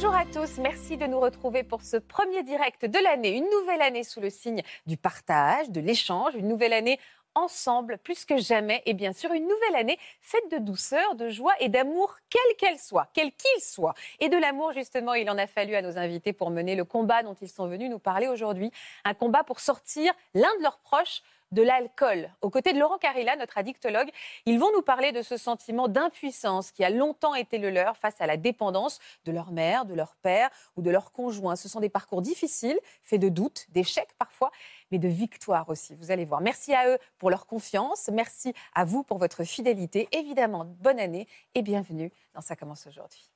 Bonjour à tous, merci de nous retrouver pour ce premier direct de l'année, une nouvelle année sous le signe du partage, de l'échange, une nouvelle année ensemble plus que jamais et bien sûr une nouvelle année faite de douceur, de joie et d'amour quelle qu'elle soit, quel qu'il soit. Et de l'amour justement, il en a fallu à nos invités pour mener le combat dont ils sont venus nous parler aujourd'hui, un combat pour sortir l'un de leurs proches de l'alcool. Aux côtés de Laurent Carilla, notre addictologue, ils vont nous parler de ce sentiment d'impuissance qui a longtemps été le leur face à la dépendance de leur mère, de leur père ou de leur conjoint. Ce sont des parcours difficiles, faits de doutes, d'échecs parfois, mais de victoires aussi. Vous allez voir. Merci à eux pour leur confiance. Merci à vous pour votre fidélité. Évidemment, bonne année et bienvenue dans Ça commence aujourd'hui.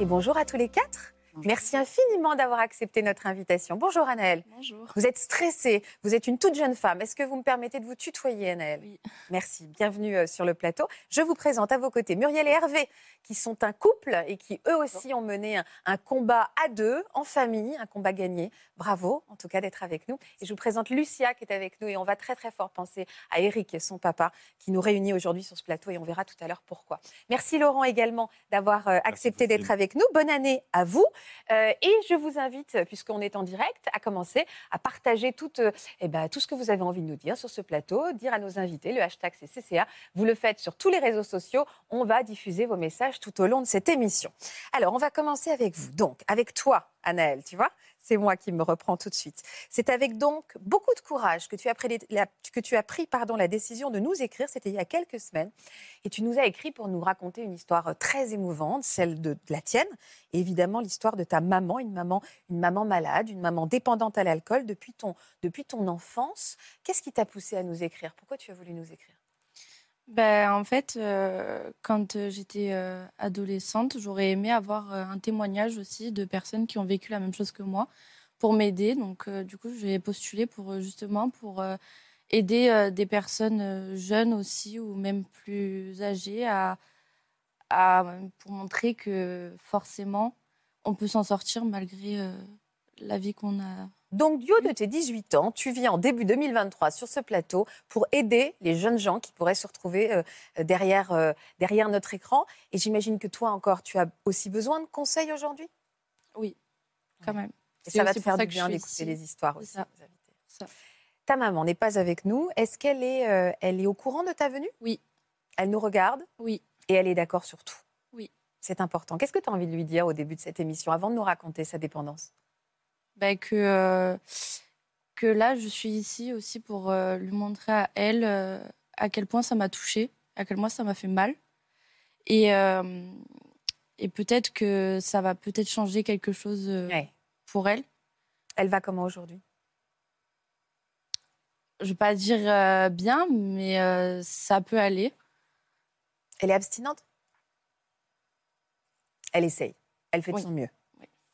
Et bonjour à tous les quatre. Merci infiniment d'avoir accepté notre invitation. Bonjour Anaëlle. Bonjour. Vous êtes stressée, vous êtes une toute jeune femme. Est-ce que vous me permettez de vous tutoyer Anaëlle Oui. Merci, bienvenue euh, sur le plateau. Je vous présente à vos côtés Muriel et Hervé, qui sont un couple et qui eux aussi ont mené un, un combat à deux, en famille, un combat gagné. Bravo en tout cas d'être avec nous. Et je vous présente Lucia qui est avec nous et on va très très fort penser à Eric, son papa, qui nous réunit aujourd'hui sur ce plateau et on verra tout à l'heure pourquoi. Merci Laurent également d'avoir euh, accepté d'être avec nous. Bonne année à vous. Euh, et je vous invite, puisqu'on est en direct, à commencer à partager tout, euh, eh ben, tout ce que vous avez envie de nous dire sur ce plateau, dire à nos invités, le hashtag c'est CCA. Vous le faites sur tous les réseaux sociaux. On va diffuser vos messages tout au long de cette émission. Alors, on va commencer avec vous. Donc, avec toi, Anaëlle, tu vois? C'est moi qui me reprends tout de suite. C'est avec donc beaucoup de courage que tu as pris, la, décision de nous écrire. C'était il y a quelques semaines. Et tu nous as écrit pour nous raconter une histoire très émouvante, celle de, de la tienne. Et évidemment, l'histoire de ta maman, une maman, une maman malade, une maman dépendante à l'alcool depuis ton, depuis ton enfance. Qu'est-ce qui t'a poussé à nous écrire? Pourquoi tu as voulu nous écrire? Ben, en fait, euh, quand euh, j'étais euh, adolescente, j'aurais aimé avoir un témoignage aussi de personnes qui ont vécu la même chose que moi pour m'aider. Donc, du coup, j'ai postulé pour justement pour aider des personnes jeunes aussi ou même plus âgées à, à- pour montrer que forcément on peut s'en sortir malgré la vie qu'on a. Donc, du haut de tes 18 ans, tu viens en début 2023 sur ce plateau pour aider les jeunes gens qui pourraient se retrouver euh, derrière, euh, derrière notre écran. Et j'imagine que toi encore, tu as aussi besoin de conseils aujourd'hui? Oui, quand même. Et ça va te faire du bien d'écouter les histoires aussi. ça. Ça. Ta maman n'est pas avec nous. Est-ce qu'elle est, euh, elle est au courant de ta venue? Oui. Elle nous regarde? Oui. et elle est d'accord sur tout? Oui. C'est important. Qu'est-ce que tu as envie de lui dire au début de cette émission, avant de nous raconter sa dépendance? Que, euh, que là, je suis ici aussi pour euh, lui montrer à elle euh, à quel point ça m'a touchée, à quel point ça m'a fait mal. Et, et peut-être que ça va peut-être changer quelque chose Ouais. pour elle. Elle va comment aujourd'hui? Je ne vais pas dire euh, bien, mais euh, ça peut aller. Elle est abstinente? Elle essaye. Elle fait de Oui. son mieux.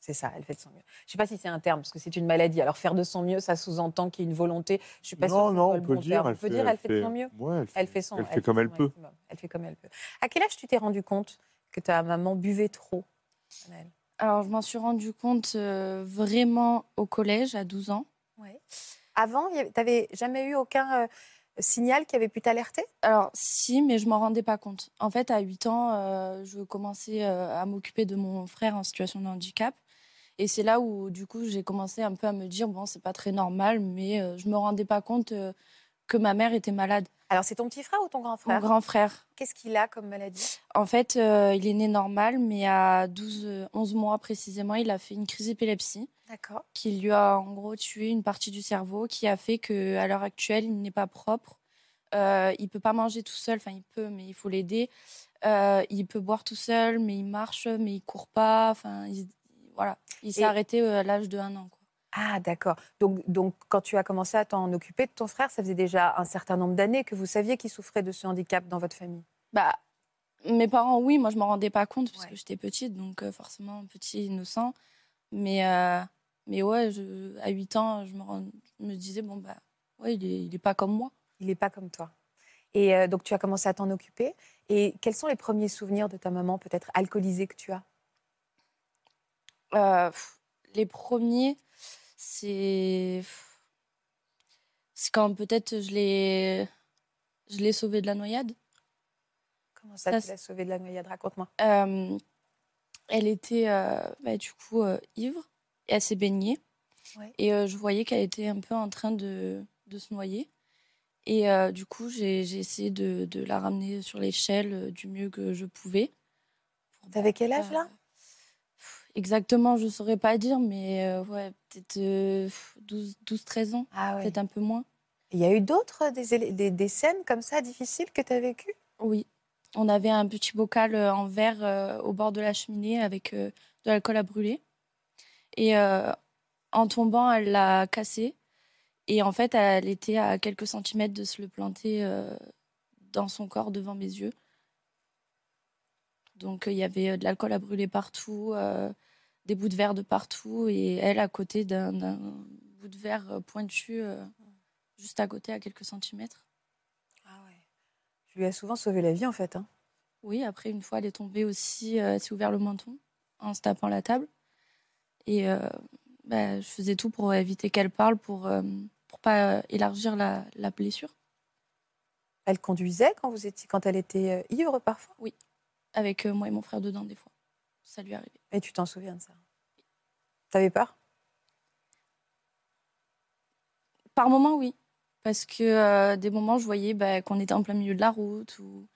C'est ça, elle fait de son mieux. Je ne sais pas si c'est un terme, parce que c'est une maladie. Alors faire de son mieux, ça sous-entend qu'il y a une volonté. Je suis pas sûre non, non, on le peut bon dire. terme. Elle On peut dire elle fait de son mieux. Ouais, elle fait, Elle fait son. elle fait comme elle peut. maximum. Elle fait comme elle peut. À quel âge tu t'es rendu compte que ta maman buvait trop Alors, je m'en suis rendu compte euh, vraiment au collège, à 12 ans. Ouais. Avant, tu n'avais jamais eu aucun euh, signal qui avait pu t'alerter? Alors, si, mais je m'en rendais pas compte. En fait, à 8 ans, euh, je commençais euh, à m'occuper de mon frère en situation de handicap. Et c'est là où, du coup, j'ai commencé un peu à me dire, bon, c'est pas très normal, mais euh, je me rendais pas compte euh, que ma mère était malade. Alors, c'est ton petit frère ou ton grand Mon frère? grand frère. Qu'est-ce qu'il a comme maladie? En fait, euh, il est né normal, mais à 12, euh, 11 mois précisément, il a fait une crise d'épilepsie D'accord. qui lui a en gros tué une partie du cerveau, qui a fait qu'à l'heure actuelle, il n'est pas propre. Euh, il peut pas manger tout seul, enfin il peut, mais il faut l'aider. Euh, il peut boire tout seul, mais il marche, mais il court pas. Enfin, il, voilà, il s'est Et- arrêté euh, à l'âge de un an. Quoi. Ah, d'accord. Donc, donc, quand tu as commencé à t'en occuper de ton frère, ça faisait déjà un certain nombre d'années que vous saviez qu'il souffrait de ce handicap dans votre famille? Bah, mes parents, oui, moi je m'en rendais pas compte parce Ouais. que j'étais petite, donc euh, forcément petit, innocent. Mais, euh, mais ouais, je, à 8 ans, je me, rends- je me disais, bon, bah, ouais, il est, il est pas comme moi. Il n'est pas comme toi. Et euh, donc, tu as commencé à t'en occuper. Et quels sont les premiers souvenirs de ta maman, peut-être alcoolisée, que tu as? Euh, pff, les premiers, c'est. C'est quand peut-être je l'ai. Je l'ai sauvé de la noyade. Comment ça, Ça, tu l'as sauvée de la noyade? Raconte-moi. Euh, elle était euh, bah, du coup euh, ivre et elle s'est baignée. Ouais. Et je voyais qu'elle était un peu en train de, de se noyer. Et euh, du coup, j'ai essayé de, de la ramener sur l'échelle euh, du mieux que je pouvais. T'avais quel âge, là? Exactement, je ne saurais pas dire, mais euh, ouais, peut-être 12-13 ans, Ah ouais. peut-être un peu moins. Il y a eu d'autres, euh, des, élé- des, des scènes comme ça difficiles que tu as vécues? Oui. On avait un petit bocal euh, en verre euh, au bord de la cheminée avec euh, de l'alcool à brûler. Et euh, en tombant, elle l'a cassé. Et en fait, elle était à quelques centimètres de se le planter euh, dans son corps devant mes yeux. Donc euh, il y avait euh, de l'alcool à brûler partout, euh, des bouts de verre de partout. Et elle à côté d'un bout de verre pointu, juste à côté, à quelques centimètres. Ah ouais. Tu lui as souvent sauvé la vie, en fait. hein. Oui, après, une fois, elle est tombée aussi, elle s'est ouvert le menton en se tapant la table. Et euh, bah, je faisais tout pour éviter qu'elle parle, pour euh, pour pas élargir la, la blessure. Elle conduisait quand, vous étiez, quand elle était ivre, parfois? Avec euh, moi et mon frère dedans, des fois. Ça lui arrivait. Et tu t'en souviens de ça? T'avais peur? Par moments, oui. Parce que euh, des moments, je voyais bah, qu'on était en plein milieu de la route. Ou...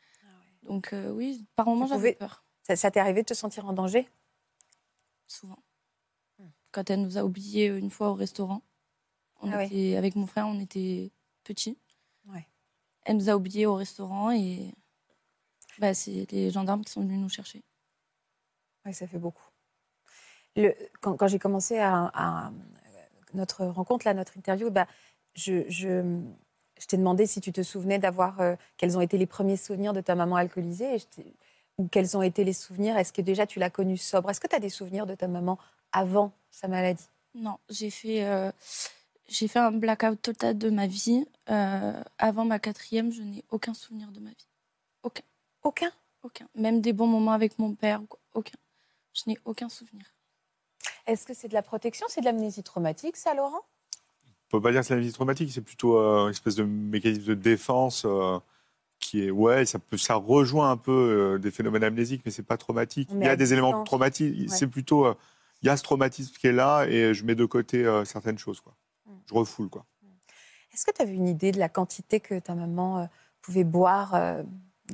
Donc euh, oui, par moments, j'avais peur. Ça, ça t'est arrivé de te sentir en danger? Souvent. Hmm. Quand elle nous a oubliés une fois au restaurant, on Ah ouais. avec mon frère, on était petits. Ouais. Elle nous a oubliés au restaurant et bah, c'est les gendarmes qui sont venus nous chercher. Oui, ça fait beaucoup. Le, quand quand j'ai commencé à, à- notre rencontre, là, notre interview, bah, je, je, je t'ai demandé si tu te souvenais d'avoir, euh, quels ont été les premiers souvenirs de ta maman alcoolisée, et ou quels ont été les souvenirs, est-ce que déjà tu l'as connue sobre? Est-ce que tu as des souvenirs de ta maman avant sa maladie? Non, j'ai fait, euh, j'ai fait un blackout total de ma vie. Euh, avant ma quatrième, je n'ai aucun souvenir de ma vie. Aucun Aucun. Même des bons moments avec mon père, aucun. Je n'ai aucun souvenir. Est-ce que c'est de la protection C'est de l'amnésie traumatique, ça, Laurent? On peut pas dire que c'est la visite traumatique, c'est plutôt euh, une espèce de mécanisme de défense euh, qui est ouais, ça peut ça rejoint un peu euh, des phénomènes amnésiques, mais c'est pas traumatique. Mais il y a des éléments traumatiques, Ouais. c'est plutôt euh, il y a ce traumatisme qui est là et je mets de côté euh, certaines choses quoi. Mm. Je refoule quoi. Est-ce que tu avais une idée de la quantité que ta maman euh, pouvait boire euh,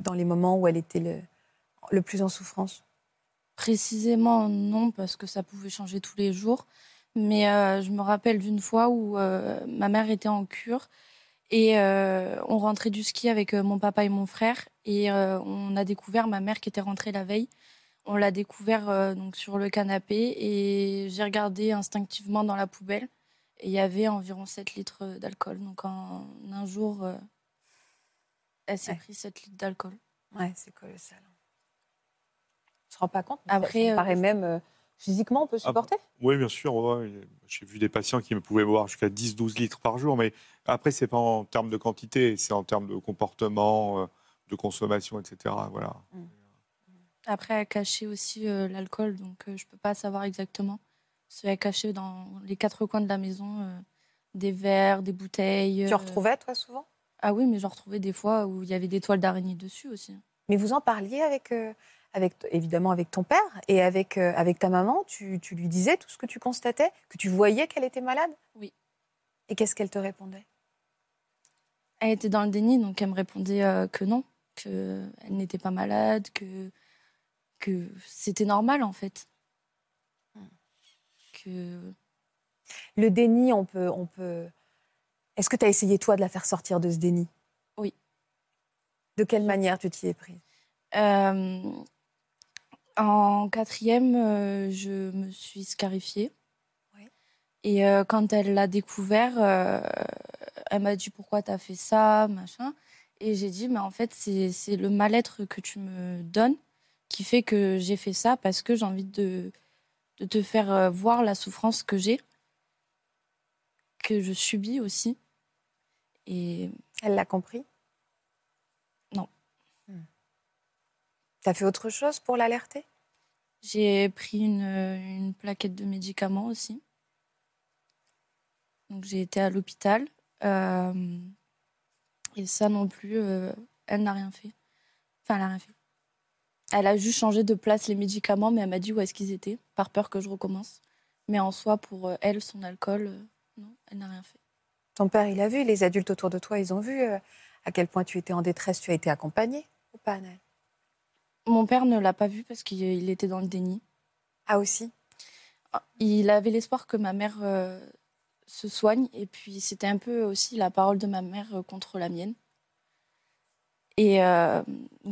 dans les moments où elle était le, plus en souffrance Précisément, non, parce que ça pouvait changer tous les jours. Mais euh, je me rappelle d'une fois où euh, ma mère était en cure et euh, on rentrait du ski avec mon papa et mon frère et on a découvert ma mère qui était rentrée la veille. On l'a découvert donc sur le canapé et j'ai regardé instinctivement dans la poubelle et il y avait environ 7 litres d'alcool. Donc en un jour, elle s'est Ouais. pris 7 litres d'alcool. Ouais, c'est colossal. On se rend pas compte. Après, ça, ça euh, paraît même euh, physiquement, on peut Ah, supporter. Oui, bien sûr. ouais. J'ai vu des patients qui me pouvaient boire jusqu'à 10-12 litres par jour, mais après, c'est pas en termes de quantité, c'est en termes de comportement, euh, de consommation, etc. Voilà. Après, elle cachait aussi euh, l'alcool, donc euh, je peux pas savoir exactement. Parce qu'elle cachait dans les quatre coins de la maison euh, des verres, des bouteilles. Tu en retrouvais, toi, souvent? Ah oui, mais j'en retrouvais des fois où il y avait des toiles d'araignée dessus aussi. Mais vous en parliez avec, euh, avec évidemment avec ton père et avec, euh, avec ta maman. Tu, tu lui disais tout ce que tu constatais, que tu voyais qu'elle était malade? Oui. Et qu'est-ce qu'elle te répondait? Elle était dans le déni, donc elle me répondait euh, que non, qu'elle n'était pas malade, que, que c'était normal en fait. Hmm. Que Le déni, on peut. On peut... Est-ce que tu as essayé, toi, de la faire sortir de ce déni? Oui. De quelle manière tu t'y es prise? Euh, en quatrième, euh, je me suis scarifiée. Oui. Et euh, quand elle l'a découvert, elle m'a dit pourquoi t'as fait ça, machin? Et j'ai dit, mais en fait, c'est le mal-être que tu me donnes qui fait que j'ai fait ça parce que j'ai envie de, de te faire voir la souffrance que j'ai, que je subis aussi. Et Elle l'a compris? Non. Hmm. T'as fait autre chose pour l'alerter? J'ai pris une, une plaquette de médicaments aussi. Donc j'ai été à l'hôpital. euh, et ça non plus, euh, elle n'a rien fait. Enfin, elle n'a rien fait. Elle a juste changé de place les médicaments, mais elle m'a dit où est-ce qu'ils étaient, par peur que je recommence. Mais en soi, pour euh, elle, son alcool, euh, non, elle n'a rien fait. Ton père, il a vu, les adultes autour de toi, ils ont vu euh, à quel point tu étais en détresse, tu as été accompagnée ou pas, Anaël Mon père ne l'a pas vu parce qu'il il était dans le déni. Ah aussi? Il avait l'espoir que ma mère euh, se soigne. Et puis, c'était un peu aussi la parole de ma mère euh, contre la mienne. Et euh,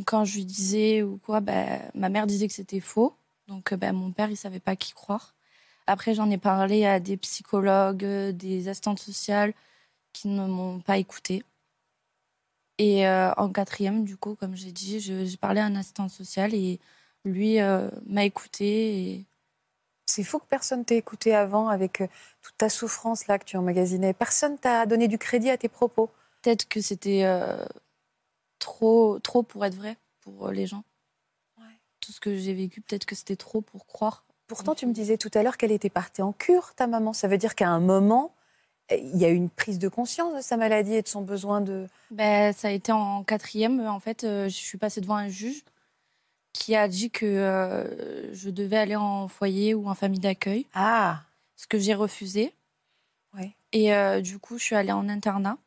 quand je lui disais ou quoi, ben, ma mère disait que c'était faux. Donc, euh, ben, mon père, il savait pas qui croire. Après, j'en ai parlé à des psychologues, euh, des assistantes sociales qui ne m'ont pas écoutée. Et euh, en quatrième, du coup, comme j'ai dit, j'ai parlé à un assistant social et lui euh, m'a écoutée. Et C'est fou que personne t'ait écouté avant avec euh, toute ta souffrance là que tu emmagasinais. Personne t'a donné du crédit à tes propos. peut-être que c'était euh, trop, trop pour être vrai pour les gens. Ouais. Tout ce que j'ai vécu, peut-être que c'était trop pour croire. Pourtant, tu me disais tout à l'heure qu'elle était partie en cure, ta maman. Ça veut dire qu'à un moment, il y a eu une prise de conscience de sa maladie et de son besoin de. Ben, ça a été en quatrième. En fait, euh, je suis passée devant un juge qui a dit que euh, je devais aller en foyer ou en famille d'accueil, Ah ce que j'ai refusé. Ouais. Et euh, du coup, je suis allée en internat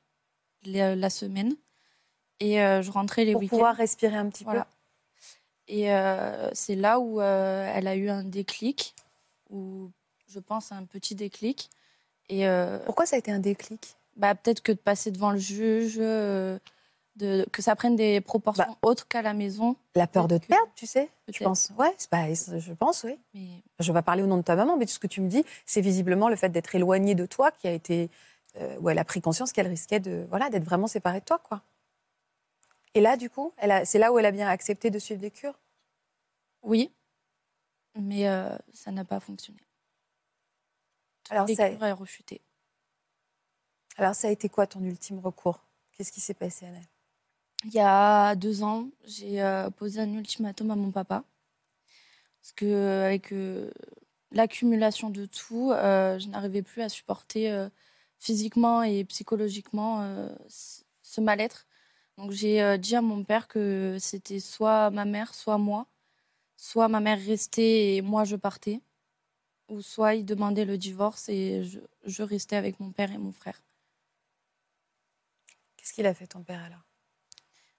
la, la semaine. Et euh, je rentrais les Pour week-ends. pouvoir respirer un petit Voilà. Et euh, c'est là où elle a eu un déclic, ou je pense un petit déclic. Et euh. Pourquoi ça a été un déclic? bah, peut-être que de passer devant le juge, euh, de, que ça prenne des proportions Bah. autres qu'à la maison. La peur de te que- perdre, tu sais Je pense. Ouais, pas- je pense, oui. Mais Je vais pas parler au nom de ta maman, mais tout ce que tu me dis, c'est visiblement le fait d'être éloignée de toi qui a été. euh, où elle a pris conscience qu'elle risquait de voilà d'être vraiment séparée de toi, quoi. Et là, du coup, c'est là où elle a bien accepté de suivre des cures? oui, mais euh, ça n'a pas fonctionné. Alors Les ça, alors ça a été quoi ton ultime recours? Qu'est-ce qui s'est passé, Annelle Il y a deux ans, j'ai euh, posé un ultimatum à mon papa. Parce que euh, avec euh, l'accumulation de tout, euh, je n'arrivais plus à supporter physiquement et psychologiquement ce mal-être. Donc j'ai dit à mon père que c'était soit ma mère, soit moi. Soit ma mère restait et moi je partais. Ou soit il demandait le divorce et je, je restais avec mon père et mon frère. Qu'est-ce qu'il a fait ton père alors?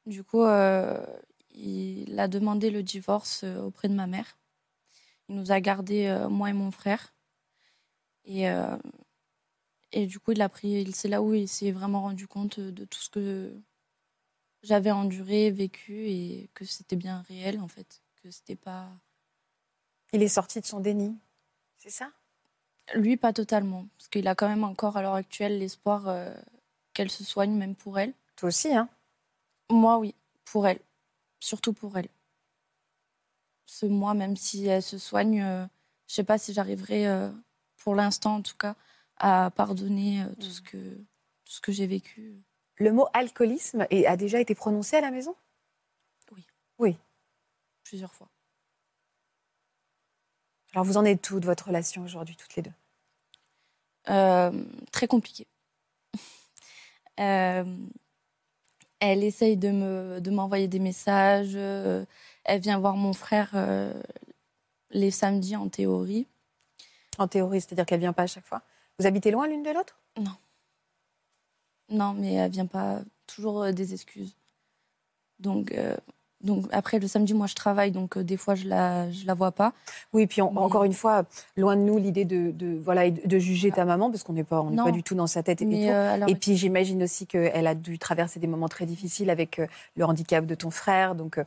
Du coup, euh, il a demandé le divorce euh, auprès de ma mère. Il nous a gardés, euh, moi et mon frère. Et, euh, et du coup, il a pris. il- C'est là où il s'est vraiment rendu compte de tout ce que j'avais enduré, vécu, et que c'était bien réel en fait. Que c'était pas. Il est sorti de son déni, c'est ça? Lui, pas totalement. Parce qu'il a quand même encore à l'heure actuelle l'espoir euh, qu'elle se soigne, même pour elle. Toi aussi, hein? Moi, oui, pour elle. Surtout pour elle. Ce moi, même si elle se soigne, euh, je sais pas si j'arriverai, euh, pour l'instant en tout cas, à pardonner euh, tout Mm. ce que, tout ce que j'ai vécu. Le mot alcoolisme a déjà été prononcé à la maison? Plusieurs fois. Alors vous en êtes tout de votre relation aujourd'hui, toutes les deux? Euh, très compliqué. Euh, elle essaye de me de m'envoyer des messages. euh, elle vient voir mon frère euh, les samedis en théorie. En théorie, c'est-à-dire qu'elle vient pas à chaque fois? Vous habitez loin l'une de l'autre? Non, mais elle vient pas toujours des excuses. Donc, donc après le samedi, moi je travaille, donc euh, des fois je la je la vois pas. Oui, puis on- Mais- encore une fois, loin de nous l'idée de, de- voilà et de, juger ta maman parce qu'on n'est pas on n'est pas du tout dans sa tête et, Mais tout. euh, alors, Et puis j'imagine aussi qu'elle a dû traverser des moments très difficiles avec euh, le handicap de ton frère. Donc,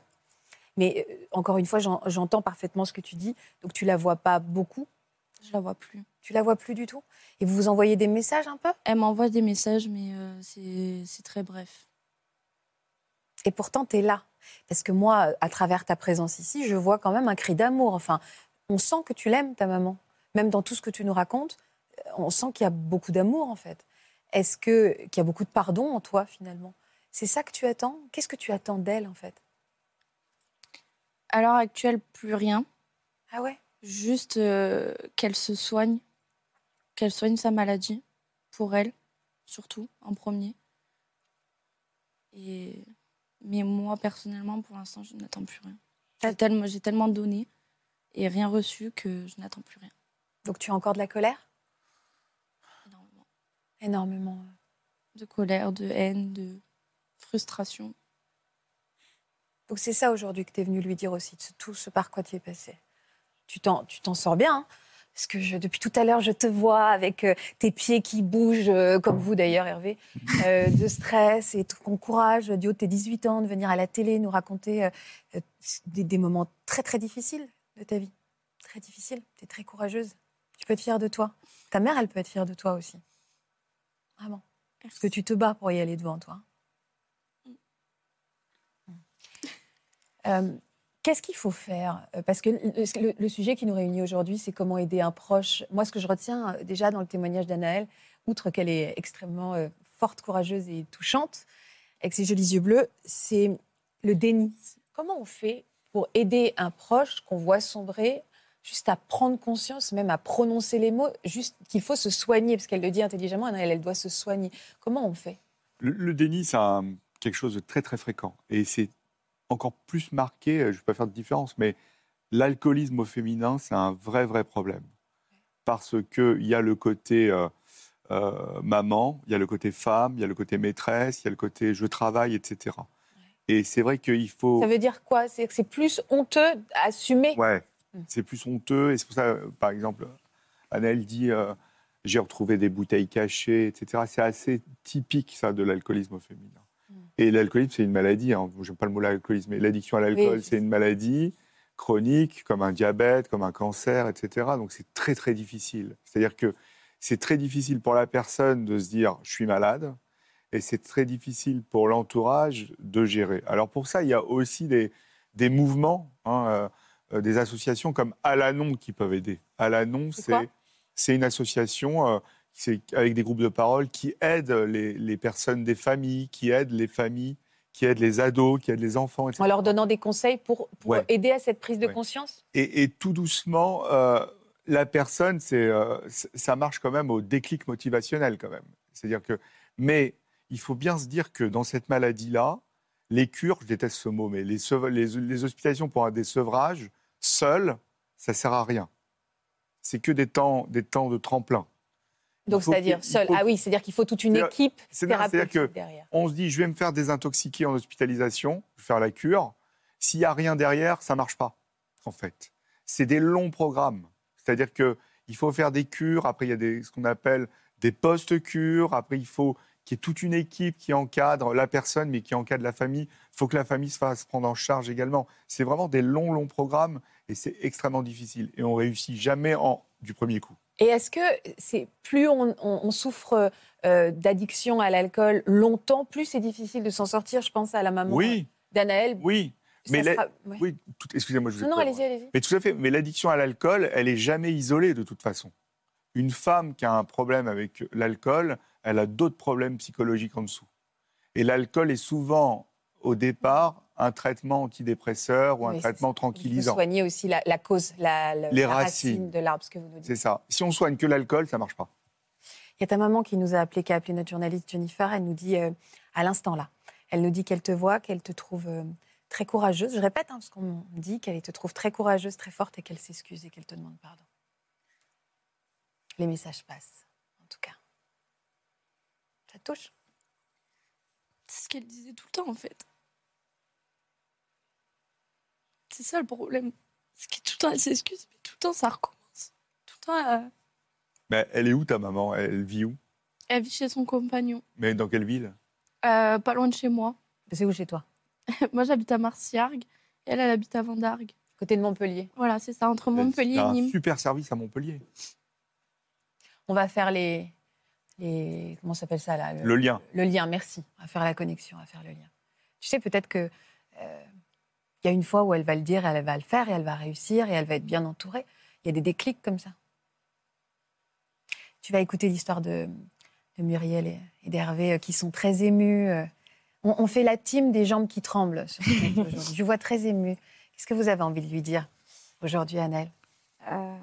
mais encore une fois, j'en- j'entends parfaitement ce que tu dis. Donc tu la vois pas beaucoup, je la vois plus. tu la vois plus du tout? Et vous vous envoyez des messages un peu? Elle m'envoie des messages, mais euh, c'est très bref. Et pourtant tu es là, parce que moi, à travers ta présence ici, je vois quand même un cri d'amour. Enfin, on sent que tu l'aimes, ta maman. Même dans tout ce que tu nous racontes, on sent qu'il y a beaucoup d'amour, en fait. Est-ce que qu'il y a beaucoup de pardon en toi, finalement? C'est ça que tu attends? Qu'est-ce que tu attends d'elle, en fait? À l'heure actuelle, plus rien. Ah ouais? Juste euh, qu'elle se soigne, qu'elle soigne sa maladie, pour elle, surtout, en premier. Et... Mais moi, personnellement, pour l'instant, je n'attends plus rien. J'ai tellement, j'ai tellement donné et rien reçu que je n'attends plus rien. Donc tu as encore de la colère? Énormément. Énormément. De colère, de haine, de frustration. Donc c'est ça aujourd'hui que tu es venu lui dire aussi, de tout ce par quoi tu es passé. Tu t'en, tu t'en sors bien, hein parce que je- depuis tout à l'heure, je te vois avec euh, tes pieds qui bougent, euh, comme vous d'ailleurs, Hervé, euh, de stress et tout ton courage du haut de tes 18 ans de venir à la télé nous raconter euh, des, des moments très très difficiles de ta vie. Très difficiles. Tu es très courageuse. Tu peux être fière de toi. Ta mère, elle peut être fière de toi aussi. Vraiment. Parce que tu te bats pour y aller devant toi. Euh, Qu'est-ce qu'il faut faire? Euh, Parce que le, sujet qui nous réunit aujourd'hui, c'est comment aider un proche. Moi, ce que je retiens euh, déjà dans le témoignage d'Anaëlle, outre qu'elle est extrêmement euh, forte, courageuse et touchante, avec ses jolis yeux bleus, c'est le déni. Comment on fait pour aider un proche qu'on voit sombrer, juste à prendre conscience, même à prononcer les mots, juste qu'il faut se soigner, parce qu'elle le dit intelligemment, Anaëlle, elle doit se soigner. Comment on fait? Le, le déni, c'est quelque chose de très très fréquent. Et c'est encore plus marqué, euh, je ne vais pas faire de différence, mais l'alcoolisme au féminin, c'est un vrai vrai problème. Parce qu'il y a le côté euh, euh, maman, il y a le côté femme, il y a le côté maîtresse, il y a le côté je travaille, etc. Et c'est vrai qu'il faut... Ça veut dire quoi? C'est que c'est plus honteux à assumer Ouais, Mm. c'est plus honteux. Et c'est pour ça, par exemple, Annelle dit euh, j'ai retrouvé des bouteilles cachées, etc. C'est assez typique, ça, de l'alcoolisme au féminin. Et l'alcoolisme, c'est une maladie. Hein. J'aime pas le mot l'alcoolisme, mais l'addiction à l'alcool, Oui, c'est une maladie chronique, comme un diabète, comme un cancer, etc. Donc c'est très, très difficile. C'est-à-dire que c'est très difficile pour la personne de se dire je suis malade. Et c'est très difficile pour l'entourage de gérer. Alors pour ça, il y a aussi des, des mouvements, hein, euh, euh, des associations comme Alanon qui peuvent aider. Alanon, c'est c'est une association euh, c'est avec des groupes de parole qui aident les, les personnes des familles, qui aident les familles, qui aident les ados, qui aident les enfants, etc. en leur donnant des conseils pour, pour Ouais. aider à cette prise de Ouais. conscience? Et, et tout doucement, euh, la personne, c'est, euh, ça marche quand même au déclic motivationnel quand même. C'est-à-dire que, mais il faut bien se dire que dans cette maladie-là, les cures, je déteste ce mot, mais les, les, les hospitalisations pour un des sevrages, seules, ça sert à rien. C'est que des temps, des temps de tremplin. Il Donc, faut c'est-à dire qu'il- il seul. faut- Ah oui, c'est-à-dire qu'il faut toute une C'est-à-dire- équipe c'est-à-dire thérapeutique que derrière. on se dit, je vais me faire désintoxiquer en hospitalisation, je vais faire la cure. S'il n'y a rien derrière, ça ne marche pas, en fait. C'est des longs programmes. C'est-à-dire qu'il faut faire des cures, après il y a des, ce qu'on appelle des post-cures, après il faut qu'il y ait toute une équipe qui encadre la personne, mais qui encadre la famille. Il faut que la famille se fasse prendre en charge également. C'est vraiment des longs, longs programmes et c'est extrêmement difficile. Et on réussit jamais en, du premier coup. Et est-ce que c'est plus on, on- on souffre euh, d'addiction à l'alcool longtemps, plus c'est difficile de s'en sortir Je pense à la maman Oui, d'Anaël. oui. Ça Mais la- sera- ouais. oui tout- excusez-moi, je vous ai Non, allez-y, allez-y. Mais tout à fait. Mais l'addiction à l'alcool, elle est jamais isolée de toute façon. Une femme qui a un problème avec l'alcool, elle a d'autres problèmes psychologiques en dessous. Et l'alcool est souvent, au départ, un traitement antidépresseur ou un Oui, traitement Il faut tranquillisant. soigner aussi la, la cause, la, la- Les la racines. de l'arbre, ce que vous nous dites. C'est ça. Si on soigne que l'alcool, ça marche pas. Il y a ta maman qui nous a appelé, qui a appelé notre journaliste Jennifer. Elle nous dit, euh, à l'instant là, elle nous dit qu'elle te voit, qu'elle te trouve euh, très courageuse. Je répète, hein, parce qu'on me dit qu'elle te trouve très courageuse, très forte et qu'elle s'excuse et qu'elle te demande pardon. Les messages passent, en tout cas. Ça te touche? C'est ce qu'elle disait tout le temps, en fait. C'est ça le problème. C'est que tout le temps, elle s'excuse, mais tout le temps, ça recommence. Tout le temps, euh, Mais elle est où ta maman? Elle vit où? elle vit chez son compagnon. Mais dans quelle ville? Euh, pas loin de chez moi. C'est où chez toi? Moi, j'habite à Marciargues. Elle, elle habite à Vendargues. Côté de Montpellier. Voilà, c'est ça, entre Montpellier et un Nîmes. super service à Montpellier. On va faire les. les comment s'appelle ça là Le lien. Le lien, merci. On va faire la connexion, on va faire le lien. Tu sais, peut-être que. euh, il y a une fois où elle va le dire, elle va le faire et elle va réussir et elle va être bien entourée. Il y a des déclics comme ça. Tu vas écouter l'histoire de, de Muriel et, et d'Hervé euh, qui sont très émus. euh. On, on fait la team des jambes qui tremblent. sur ce. Je vois très ému. Qu'est-ce que vous avez envie de lui dire aujourd'hui, Annelle Euh,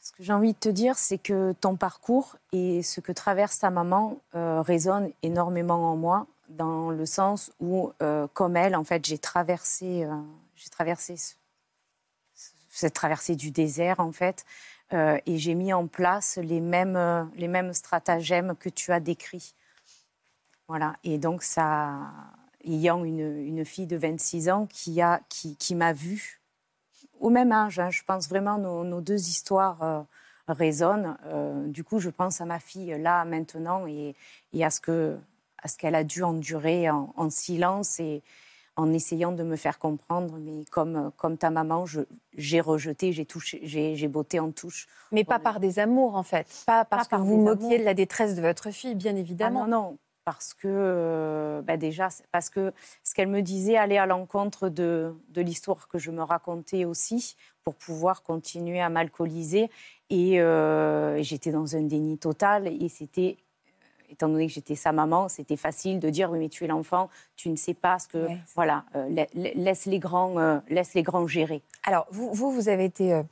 ce que j'ai envie de te dire, c'est que ton parcours et ce que traverse ta maman euh, résonne énormément en moi, dans le sens où, euh, comme elle, en fait, j'ai traversé, j'ai traversé ce- ce- cette traversée du désert, en fait, euh, et j'ai mis en place les mêmes, les mêmes stratagèmes que tu as décrits. Voilà. Et donc, ça, ayant une, une fille de 26 ans qui, a, qui, qui m'a vue au même âge. hein. Je pense vraiment nos, nos deux histoires euh, résonnent. Euh, du coup, je pense à ma fille là maintenant et, à ce que à qu'elle a dû endurer en, en silence et en essayant de me faire comprendre. Mais comme comme ta maman, j'ai rejeté, j'ai touché, j'ai botté en touche. Mais pas par des amours, en fait. Pas parce par que vous des moquiez amours. de la détresse de votre fille, bien Ah évidemment. non, non, parce que, euh, bah déjà, parce que ce qu'elle me disait allait à l'encontre de, de l'histoire que je me racontais aussi, pour pouvoir continuer à m'alcooliser. Et, euh, j'étais dans un déni total. Et c'était, euh, étant donné que j'étais sa maman, c'était facile de dire oui, mais tu es l'enfant, tu ne sais pas ce que. Ouais. Voilà, euh, la- la- laisse, les grands, euh, laisse les grands gérer. Alors, vous, vous, vous avez été. euh,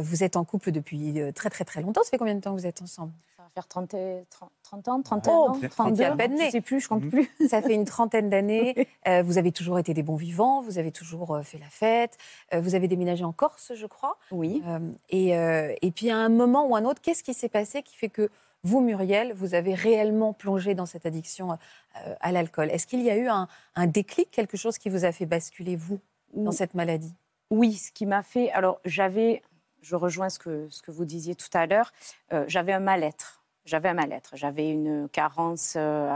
vous êtes en couple depuis très, très, très longtemps. Ça fait combien de temps que vous êtes ensemble? Ça va faire 30, et- 30, 30 ans, 31 Oh, ans, vous 32 étiez à peine Je ne sais plus, je compte Mhm. plus. Ça fait une trentaine d'années. Euh, vous avez toujours été des bons vivants. Vous avez toujours fait la fête. Euh, vous avez déménagé en Corse, je crois. Oui. Euh, et, euh, et puis, à un moment ou un autre, qu'est-ce qui s'est passé qui fait que vous, Muriel, vous avez réellement plongé dans cette addiction euh, à l'alcool Est-ce qu'il y a eu un, un déclic, quelque chose qui vous a fait basculer, vous, dans cette maladie? Oui, ce qui m'a fait. Alors, j'avais. Je rejoins ce que, ce que vous disiez tout à l'heure. euh, j'avais un mal-être. J'avais un mal-être. J'avais une carence, euh,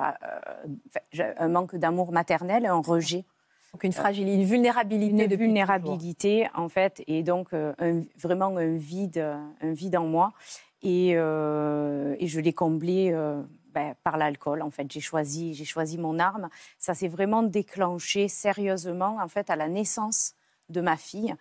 euh, un manque d'amour maternel, un rejet, Donc, une fragilité, une vulnérabilité. une vulnérabilité, en fait, et donc euh, un- vraiment un vide, un vide en moi. Et, euh, et je l'ai comblé euh, ben, par l'alcool. En fait, j'ai choisi, j'ai choisi mon arme. Ça s'est vraiment déclenché sérieusement, en fait, à la naissance de ma fille,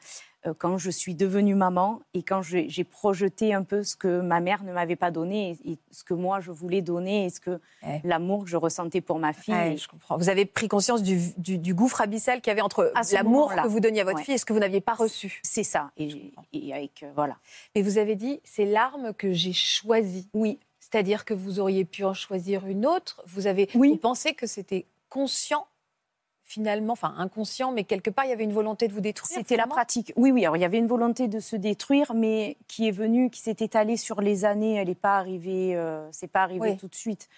quand je suis devenue maman et quand j'ai projeté un peu ce que ma mère ne m'avait pas donné et, ce que moi je voulais donner et ce que Ouais. l'amour que je ressentais pour ma fille. Ouais, je comprends. Vous avez pris conscience du, du- du gouffre abyssal qu'il y avait entre l'amour que vous donniez à votre Ouais. fille et ce que vous n'aviez pas reçu. C'est ça. Et, avec euh, voilà. Et vous avez dit, c'est l'arme que j'ai choisie. Oui, C'est-à-dire que vous auriez pu en choisir une autre. Vous avez Oui. vous pensez que c'était conscient, finalement, enfin inconscient, mais quelque part, il y avait une volonté de vous détruire. C'était la pratique. Oui, oui. Alors, il y avait une volonté de se détruire, mais qui est venue, qui s'est étalée sur les années. Elle n'est pas arrivée. euh, c'est pas arrivé Oui. tout de suite.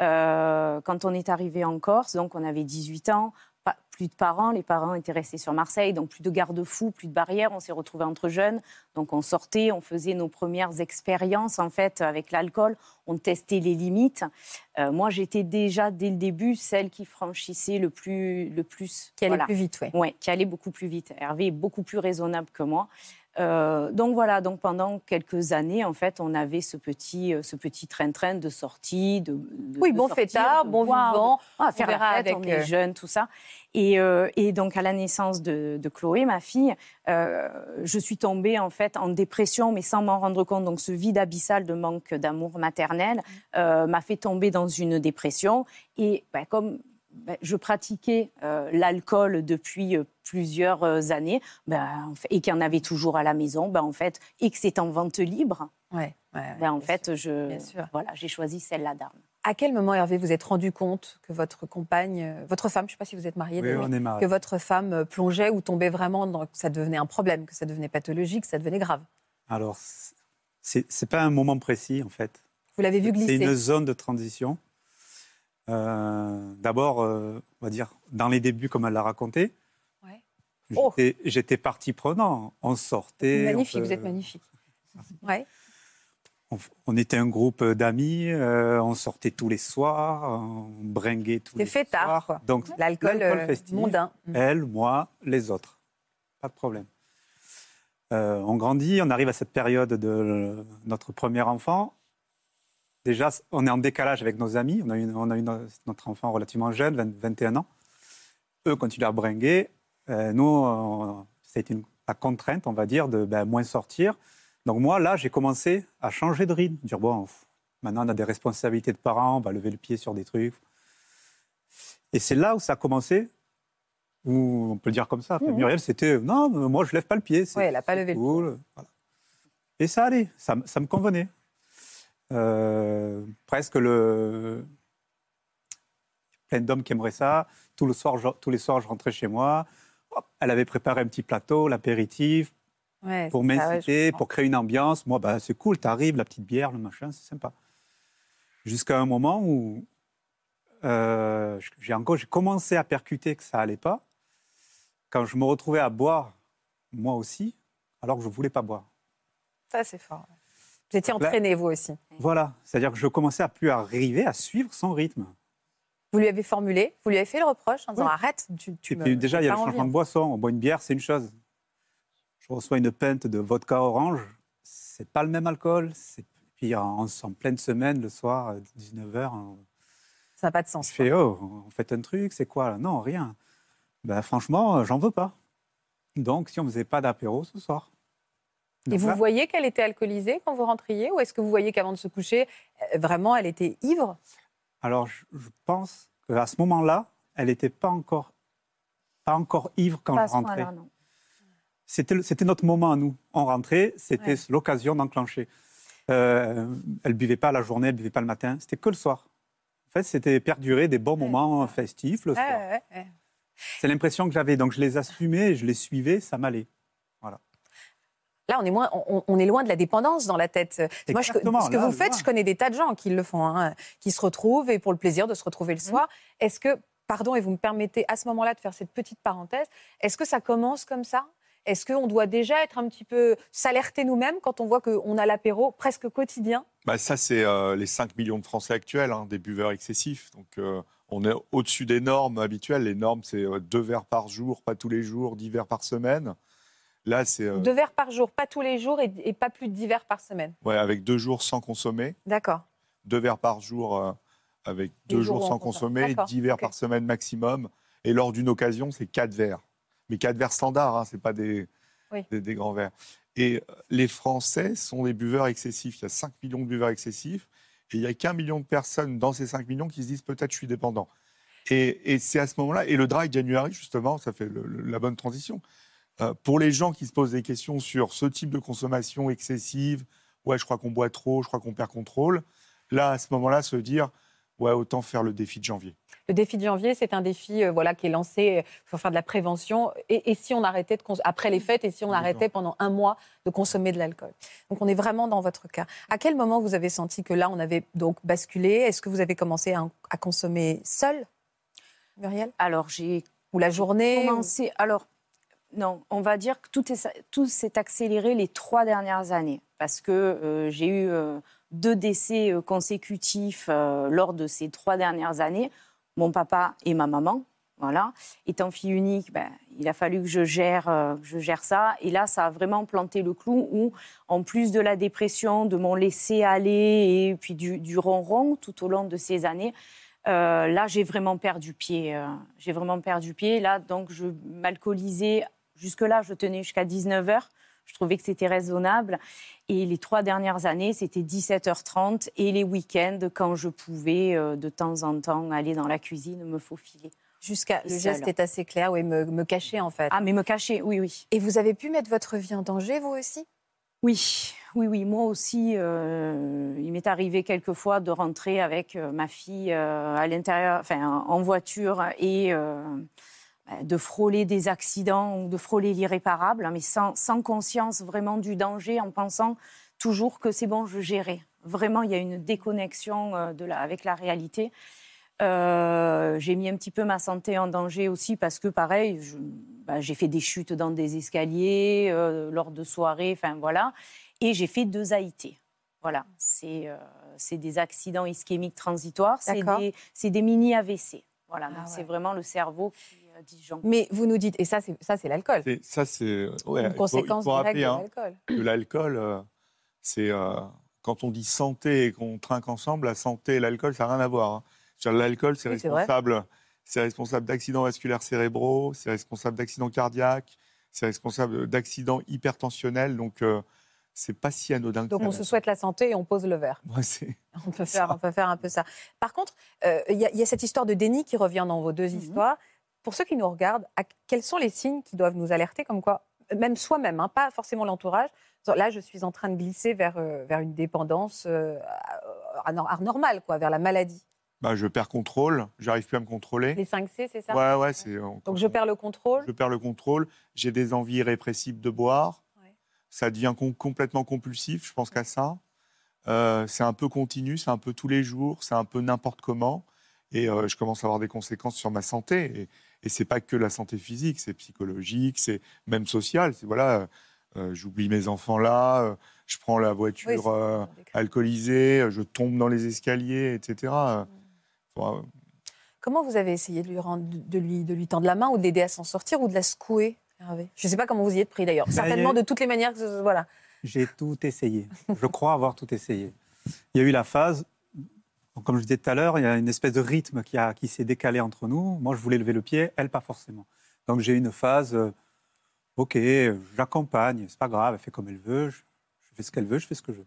Euh, quand on est arrivé en Corse, donc on avait 18 ans, plus de parents. Les parents étaient restés sur Marseille, donc plus de garde-fous, plus de barrières. On s'est retrouvés entre jeunes, donc on sortait, on faisait nos premières expériences en fait avec l'alcool. On testait les limites. Euh, moi, j'étais déjà dès le début celle qui franchissait le plus, le plus. Qui allait Voilà. plus vite, ouais. Ouais, qui allait beaucoup plus vite. Hervé est beaucoup plus raisonnable que moi. Euh, donc voilà, donc pendant quelques années, en fait, on avait ce petit, euh, ce petit train-train de sortie, de, de- Oui, de bon sortir, fêtard, de bon boire, vivant. ah, on faire verra la fête, avec, on est euh, jeune, tout ça. Et, euh, et donc à la naissance de, de Chloé, ma fille, je suis tombée en fait en dépression, mais sans m'en rendre compte. Donc ce vide abyssal de manque d'amour maternel euh, m'a fait tomber dans une dépression. Et ben, comme ben, je pratiquais euh, l'alcool depuis euh, plusieurs euh, années, ben, et qu'il y en avait toujours à la maison, ben, en fait, et que c'est en vente libre, Ouais, ouais, ouais, ben, en bien fait, sûr, je, voilà, j'ai choisi celle-là d'arme. À quel moment, Hervé, vous êtes rendu compte que votre compagne, votre femme, je ne sais pas si vous êtes marié, Oui, d'ailleurs, on est mariés. que votre femme plongeait ou tombait vraiment dans que ça devenait un problème, que ça devenait pathologique, que ça devenait grave? Alors, c'est c'est pas un moment précis, en fait. Vous l'avez vu C'est glisser? une zone de transition. Euh, D'abord, euh, on va dire, dans les débuts, comme elle l'a raconté, Ouais. Oh. j'étais j'étais partie prenant. On sortait. Magnifique, on, vous êtes magnifique. Ouais. on, on était un groupe d'amis, euh, on sortait tous les soirs, on bringuait tous les fêtard, soirs. quoi. Donc, L'alcool l'alcool euh, mondain. Mm. Elle, moi, les autres. Pas de problème. Euh, on grandit, on arrive à cette période de notre premier enfant. Déjà, on est en décalage avec nos amis. On a eu, on a eu no- notre enfant relativement jeune, 20 21 ans. Eux continuent à bringuer. Euh, nous, été une- la contrainte, on va dire, de ben, moins sortir. Donc moi, là, j'ai commencé à changer de rythme. Dire, bon, maintenant on a des responsabilités de parents, on va lever le pied sur des trucs. Et c'est là où ça a commencé, où on peut le dire comme ça. Mhm. Muriel, c'était, non, moi je lève pas le pied. c'est Ouais, elle a pas levé le cool. Voilà. Et ça allait, ça me convenait. Euh, presque le... Plein d'hommes qui aimeraient ça. Tout le soir, je- tous les soirs, je rentrais chez moi. Hop, Elle avait préparé un petit plateau, l'apéritif, Ouais, pour ouais, m'inciter, pour créer une ambiance. Moi, bah, c'est cool, t'arrives, la petite bière, le machin, c'est sympa. Jusqu'à un moment où euh, j'ai encore, j'ai commencé à percuter que ça allait pas. Quand je me retrouvais à boire, moi aussi, alors que je voulais pas boire. Ça, c'est fort. Vous étiez entraîné, vous aussi. Voilà, c'est-à-dire que je commençais à plus arriver à suivre son rythme. Vous lui avez formulé, vous lui avez fait le reproche en disant Oui. arrête, tu, tu Et me- puis déjà, il y a le changement envie. de boisson. On boit une bière, c'est une chose. Je reçois une pinte de vodka orange, c'est pas le même alcool. Puis en, en pleine semaine, le soir, à 19h, Ça n'a pas de je sens. fais Oh, on fait un truc, c'est quoi là? Non, rien. Ben, franchement, j'en veux pas. Donc, si on faisait pas d'apéro ce soir. Et vous là, voyez qu'elle était alcoolisée quand vous rentriez Ou est-ce que vous voyez qu'avant de se coucher, euh, vraiment, elle était ivre? Alors, je, pense qu'à ce moment-là, elle n'était pas encore, pas encore ivre quand Pas je rentrais. C'était, notre moment à nous. On rentrait, c'était Ouais. l'occasion d'enclencher. Euh, elle buvait pas la journée, elle buvait pas le matin. C'était que le soir. En fait, c'était perdurer des bons Ouais. moments festifs le soir. Ouais, ouais, ouais. C'est l'impression que j'avais. Donc, je les assumais, je les suivais, ça m'allait. Là, on est, moins, on, on est loin de la dépendance dans la tête. Moi, je- ce que là, vous faites, loin. je connais des tas de gens qui le font, hein, qui se retrouvent et pour le plaisir de se retrouver le Mmh. soir. Est-ce que, pardon, et vous me permettez à ce moment-là de faire cette petite parenthèse, est-ce que ça commence comme ça? Est-ce qu'on doit déjà être un petit peu s'alerter nous-mêmes quand on voit qu'on a l'apéro presque quotidien? Bah, ça, c'est euh, les 5 millions de Français actuels, hein, des buveurs excessifs. Donc, euh, on est au-dessus des normes habituelles. Les normes, c'est euh, deux verres par jour, pas tous les jours, 10 verres par semaine. Là, c'est euh, Deux verres par jour, pas tous les jours et, et pas plus de dix verres par semaine. ouais, avec deux jours sans consommer, D'accord. deux verres par jour euh, avec deux jours sans consomme. consommer, D'accord, 10 verres par semaine maximum. Et lors d'une occasion, c'est quatre verres. Mais quatre verres standards, hein, c'est pas des, Oui. des, des grands verres. Et euh, les Français sont des buveurs excessifs. Il y a 5 millions de buveurs excessifs. Et il y a qu'un million de personnes dans ces 5 millions qui se disent peut-être je suis dépendant. Et, et c'est à ce moment-là, et le dry January, justement, ça fait le- le- la bonne transition. Euh, pour les gens qui se posent des questions sur ce type de consommation excessive, ouais, je crois qu'on boit trop, je crois qu'on perd contrôle, là, à ce moment-là, se dire, ouais, autant faire le défi de janvier. Le défi de janvier, c'est un défi euh, voilà, qui est lancé euh, pour faire de la prévention. Et, et si on arrêtait de cons- après les fêtes, et si on arrêtait pendant un mois de consommer de l'alcool Donc on est vraiment dans votre cas. À quel moment vous avez senti que là, on avait donc basculé? Est-ce que vous avez commencé à, à consommer seul, Muriel? Alors, j'ai Ou la journée ou- commencé. Alors, non, on va dire que tout est- tout s'est accéléré les trois dernières années parce que euh, j'ai eu euh, deux décès euh, consécutifs lors de ces trois dernières années. Mon papa et ma maman. Voilà. Étant fille unique, ben, il a fallu que je gère, je gère ça. Et là, ça a vraiment planté le clou où, en plus de la dépression, de mon laisser aller et puis du, du ronron tout au long de ces années, là, j'ai vraiment perdu pied. j'ai vraiment perdu pied. Là, donc, je m'alcoolisais. Jusque-là, je tenais jusqu'à 19h. Je trouvais que c'était raisonnable. Et les trois dernières années, c'était 17h30. Et les week-ends, quand je pouvais, euh, de temps en temps, aller dans la cuisine, me faufiler. Jusqu'à le geste est assez clair, oui, me, me cacher en fait. Ah, mais me cacher, oui, oui. Et vous avez pu mettre votre vie en danger, vous aussi? Oui, oui, oui. Moi aussi, euh, il m'est arrivé quelquefois de rentrer avec euh, ma fille euh, à l'intérieur, enfin en voiture et de frôler des accidents ou de frôler l'irréparable, hein, mais sans, sans conscience vraiment du danger, en pensant toujours que c'est bon, je gérais. Vraiment, il y a une déconnexion euh, de la, avec la réalité. Euh, j'ai mis un petit peu ma santé en danger aussi parce que, pareil, bah, j'ai fait des chutes dans des escaliers euh, lors de soirées, enfin voilà. Et j'ai fait deux AIT. Voilà, c'est euh, des accidents ischémiques transitoires, c'est des, c'est des mini AVC. Voilà, Ah ouais. c'est vraiment le cerveau qui euh. Mais vous nous dites, et ça, c'est ça, c'est l'alcool. C'est- Ça, c'est ouais, Une conséquence faut directe de hein, l'alcool. que l'alcool, euh, c'est euh, quand on dit santé et qu'on trinque ensemble, la santé et l'alcool, ça n'a rien à voir. hein. C'est-à-dire, L'alcool, c'est Oui, responsable, c'est responsable d'accidents vasculaires cérébraux, c'est responsable d'accidents cardiaques, c'est responsable d'accidents hypertensionnels. Donc, euh, c'est pas si anodin que Donc on se souhaite la santé et on pose le verre. Ouais, c'est- On peut faire, on peut faire un peu ça. Par contre, euh, il y, a- il y a cette histoire de déni qui revient dans vos deux Mhm. histoires. Pour ceux qui nous regardent, à- quels sont les signes qui doivent nous alerter comme quoi, même soi-même, hein, pas forcément l'entourage, là je suis en train de glisser vers, euh, vers une dépendance euh, anor- anormale, quoi, vers la maladie. bah, je perds contrôle, j'arrive plus à me contrôler. Les 5 C, c'est ça? Ouais, ouais, c'est. on- Donc je perds le contrôle? je perds le contrôle, j'ai des envies irrépressibles de boire, Ouais. ça devient com- complètement compulsif, je pense qu'à ça. Euh, c'est un peu continu, c'est un peu tous les jours, c'est un peu n'importe comment. Et euh, je commence à avoir des conséquences sur ma santé. Et, et c'est pas que la santé physique, c'est psychologique, c'est même social. C'est voilà, euh, euh, j'oublie mes enfants là, euh, je prends la Oui, voiture euh, décrit. alcoolisée, je tombe dans les escaliers, etc. Euh, faut- Comment vous avez essayé de lui, rendre, de lui, de lui tendre la main ou de l'aider à s'en sortir ou de la secouer Hervé? Je ne sais pas comment vous y êtes pris d'ailleurs. Ben, Certainement de toutes les manières. Que voilà. J'ai tout essayé. Je crois avoir tout essayé. Il y a eu la phase, comme je disais tout à l'heure, il y a une espèce de rythme qui, a- qui s'est décalé entre nous. Moi, je voulais lever le pied, elle, pas forcément. Donc j'ai une phase, euh, ok, j'accompagne, c'est pas grave, elle fait comme elle veut, je, je fais ce qu'elle veut, je fais ce que je veux.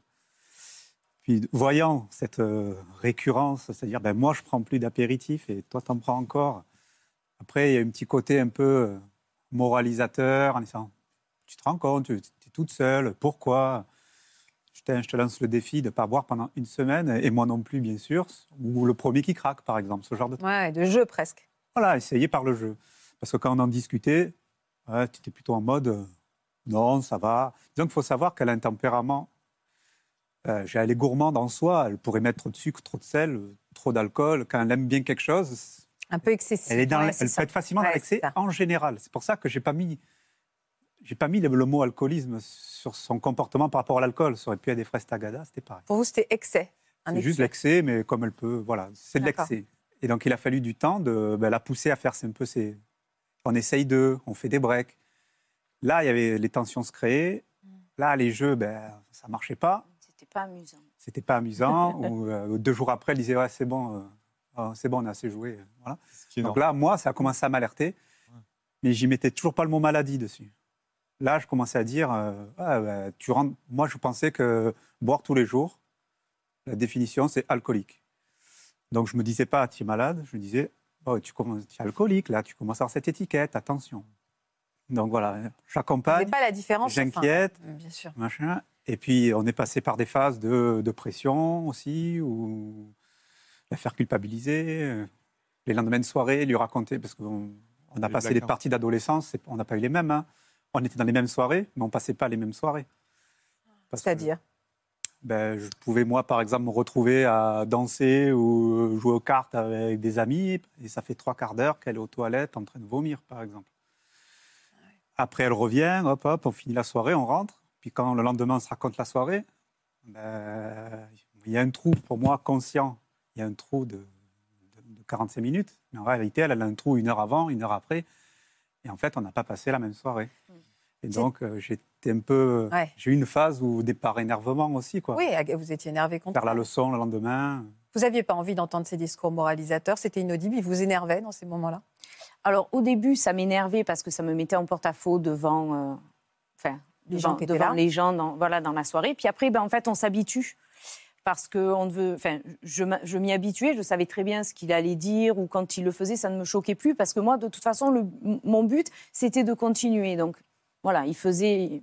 Puis voyant cette euh, récurrence, c'est-à-dire, ben, moi, je prends plus d'apéritif et toi, t'en prends encore. Après, il y a un petit côté un peu euh, moralisateur en disant, tu te rends compte, tu es toute seule, pourquoi? Je te, je te lance le défi de ne pas boire pendant une semaine, et moi non plus, bien sûr, ou le premier qui craque, par exemple, ce genre de. Ouais, de jeu presque. Voilà, essayer par le jeu. Parce que quand on en discutait, ouais, tu étais plutôt en mode euh, non, ça va. Donc il faut savoir qu'elle a un tempérament. Euh, elle est gourmande en soi, elle pourrait mettre trop de sucre, trop de sel, trop d'alcool. Quand elle aime bien quelque chose, Un peu excessif. elle, est dans Ouais, la- c'est elle ça. peut être facilement dans Ouais, l'excès en général. C'est pour ça que j'ai pas mis, j'ai pas mis le, le mot alcoolisme sur son comportement par rapport à l'alcool. Ça aurait pu être des fraises tagada, c'était pareil. Pour vous, c'était excès. C'est juste excès. l'excès, mais comme elle peut, voilà, c'est de l'excès. Et donc il a fallu du temps de ben, la pousser à faire un peu ses. On essaye de, on fait des breaks. Là, il y avait les tensions se créer. Mm. Là, les jeux, ben, ça marchait pas. C'était pas amusant. C'était pas amusant. Ou, euh, deux jours après, elle disait ouais, c'est bon, euh, ah, c'est bon, on a assez joué. Voilà. qui est Donc là, moi, ça a commencé à m'alerter, mais j'y mettais toujours pas le mot maladie dessus. Là, je commençais à dire, euh, Ah, ben, tu rentres. Moi, je pensais que boire tous les jours, la définition, c'est alcoolique. Donc, je me disais pas, tu es malade. Je me disais, oh, tu, commences, tu es alcoolique, là, tu commences à avoir cette étiquette, attention. Donc voilà, j'accompagne, pas la différence. enfin, j'inquiète, bien sûr. machin. Et puis, on est passé par des phases de, de pression aussi, où la faire culpabiliser, euh, les lendemains de soirée, lui raconter, parce qu'on on a Les passé des blackouts. parties d'adolescence, on n'a pas eu les mêmes. hein. On était dans les mêmes soirées, mais on passait pas les mêmes soirées. C'est-à-dire? Ben, Je pouvais, moi, par exemple, me retrouver à danser ou jouer aux cartes avec des amis, et ça fait trois quarts d'heure qu'elle est aux toilettes en train de vomir, par exemple. Après, elle revient, hop, hop, on finit la soirée, on rentre. Puis quand le lendemain, on se raconte la soirée, ben, il y a un trou, pour moi, conscient. Il y a un trou de, de, de 45 minutes. Mais en réalité, elle, elle a un trou une heure avant, une heure après. Et en fait, on n'a pas passé la même soirée. Et C'est- donc, euh, j'étais un peu. Ouais. J'ai eu une phase où départ énervement aussi, quoi. Oui, vous étiez énervé contre Faire la leçon le lendemain. Vous n'aviez pas envie d'entendre ces discours moralisateurs, c'était inaudible, ils vous énervaient dans ces moments-là? Alors au début, ça m'énervait parce que ça me mettait en porte-à-faux devant, euh, enfin, Les devant, gens devant les gens dans, voilà, dans la soirée. Puis après, ben, en fait, on s'habitue. Parce que on veut, enfin, je, m'y habituais, je savais très bien ce qu'il allait dire, ou quand il le faisait, ça ne me choquait plus, parce que moi, de toute façon, le, mon but, c'était de continuer. Donc, voilà, il faisait,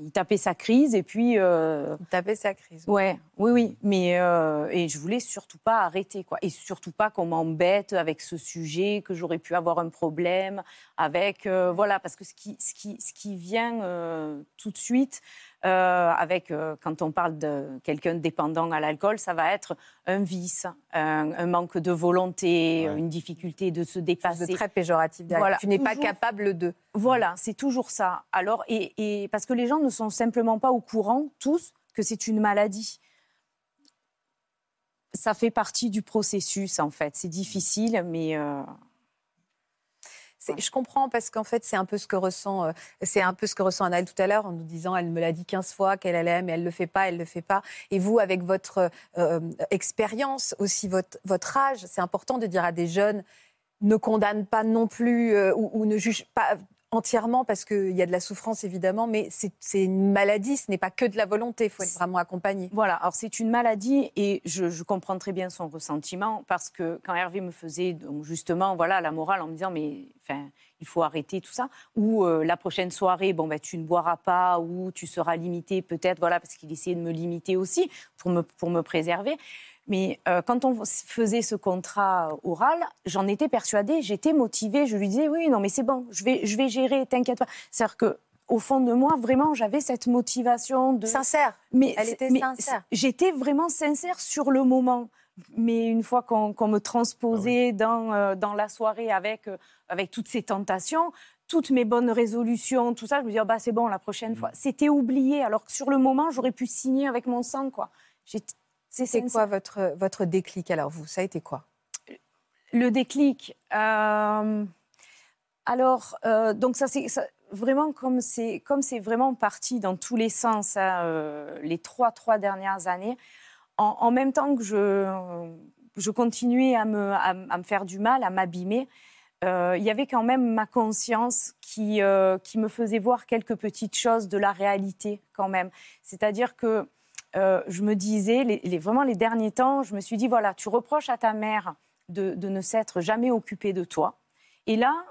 il tapait sa crise, et puis, euh, Vous tapez sa crise. Ouais, oui, oui, mais euh, et je voulais surtout pas arrêter quoi, et surtout pas qu'on m'embête avec ce sujet, que j'aurais pu avoir un problème avec, euh, voilà, parce que ce qui, ce qui, ce qui vient euh, tout de suite euh, avec euh, quand on parle de quelqu'un dépendant à l'alcool, ça va être un vice, un, un manque de volonté, Ouais. une difficulté de se dépasser. très péjoratif. Voilà, tu n'es pas toujours. capable de. Voilà, c'est toujours ça. Alors, et, et parce que les gens ne sont simplement pas au courant, tous, que c'est une maladie. Ça fait partie du processus, en fait. C'est difficile, mais euh, Je comprends parce qu'en fait, c'est un peu ce que ressent, euh, c'est un peu ce que ressent tout à l'heure en nous disant, elle me l'a dit 15 fois qu'elle allait, mais elle le fait pas, elle le fait pas. Et vous, avec votre euh, expérience, aussi votre, votre âge, c'est important de dire à des jeunes, ne condamne pas non plus euh, ou, ou ne juge pas entièrement parce qu'il y a de la souffrance évidemment, mais c'est une maladie, ce n'est pas que de la volonté, il faut être vraiment accompagné. Voilà, alors c'est une maladie et je, je comprends très bien son ressentiment parce que quand Hervé me faisait donc justement voilà la morale en me disant mais enfin il faut arrêter tout ça ou euh, la prochaine soirée bon ben tu ne boiras pas ou tu seras limité peut-être voilà parce qu'il essayait de me limiter aussi pour me pour me préserver. Mais euh, quand on faisait ce contrat oral, j'en étais persuadée, j'étais motivée, je lui disais oui non mais c'est bon, je vais je vais gérer, t'inquiète pas. C'est-à-dire que au fond de moi, vraiment, j'avais cette motivation de. Sincère. Mais, Elle était mais sincère. J'étais vraiment sincère sur le moment. Mais une fois qu'on me transposait dans, euh, dans la soirée avec, euh, avec toutes ces tentations, toutes mes bonnes résolutions, tout ça, je me disais, bah, c'est bon, la prochaine fois. C'était oublié, alors que sur le moment, j'aurais pu signer avec mon sang. quoi. C'est quoi votre, votre déclic alors vous Ça a été quoi? Le déclic. euh, alors, euh, donc ça c'est vraiment comme c'est comme c'est vraiment parti dans tous les sens hein, euh, les trois trois dernières années. En, en même temps que je je continuais à me à, me faire du mal, à m'abîmer. euh, il y avait quand même ma conscience qui, euh, qui me faisait voir quelques petites choses de la réalité quand même. C'est-à-dire que euh, je me disais, vraiment les derniers temps, je me suis dit, voilà, tu reproches à ta mère de, ne s'être jamais occupée de toi. Et là,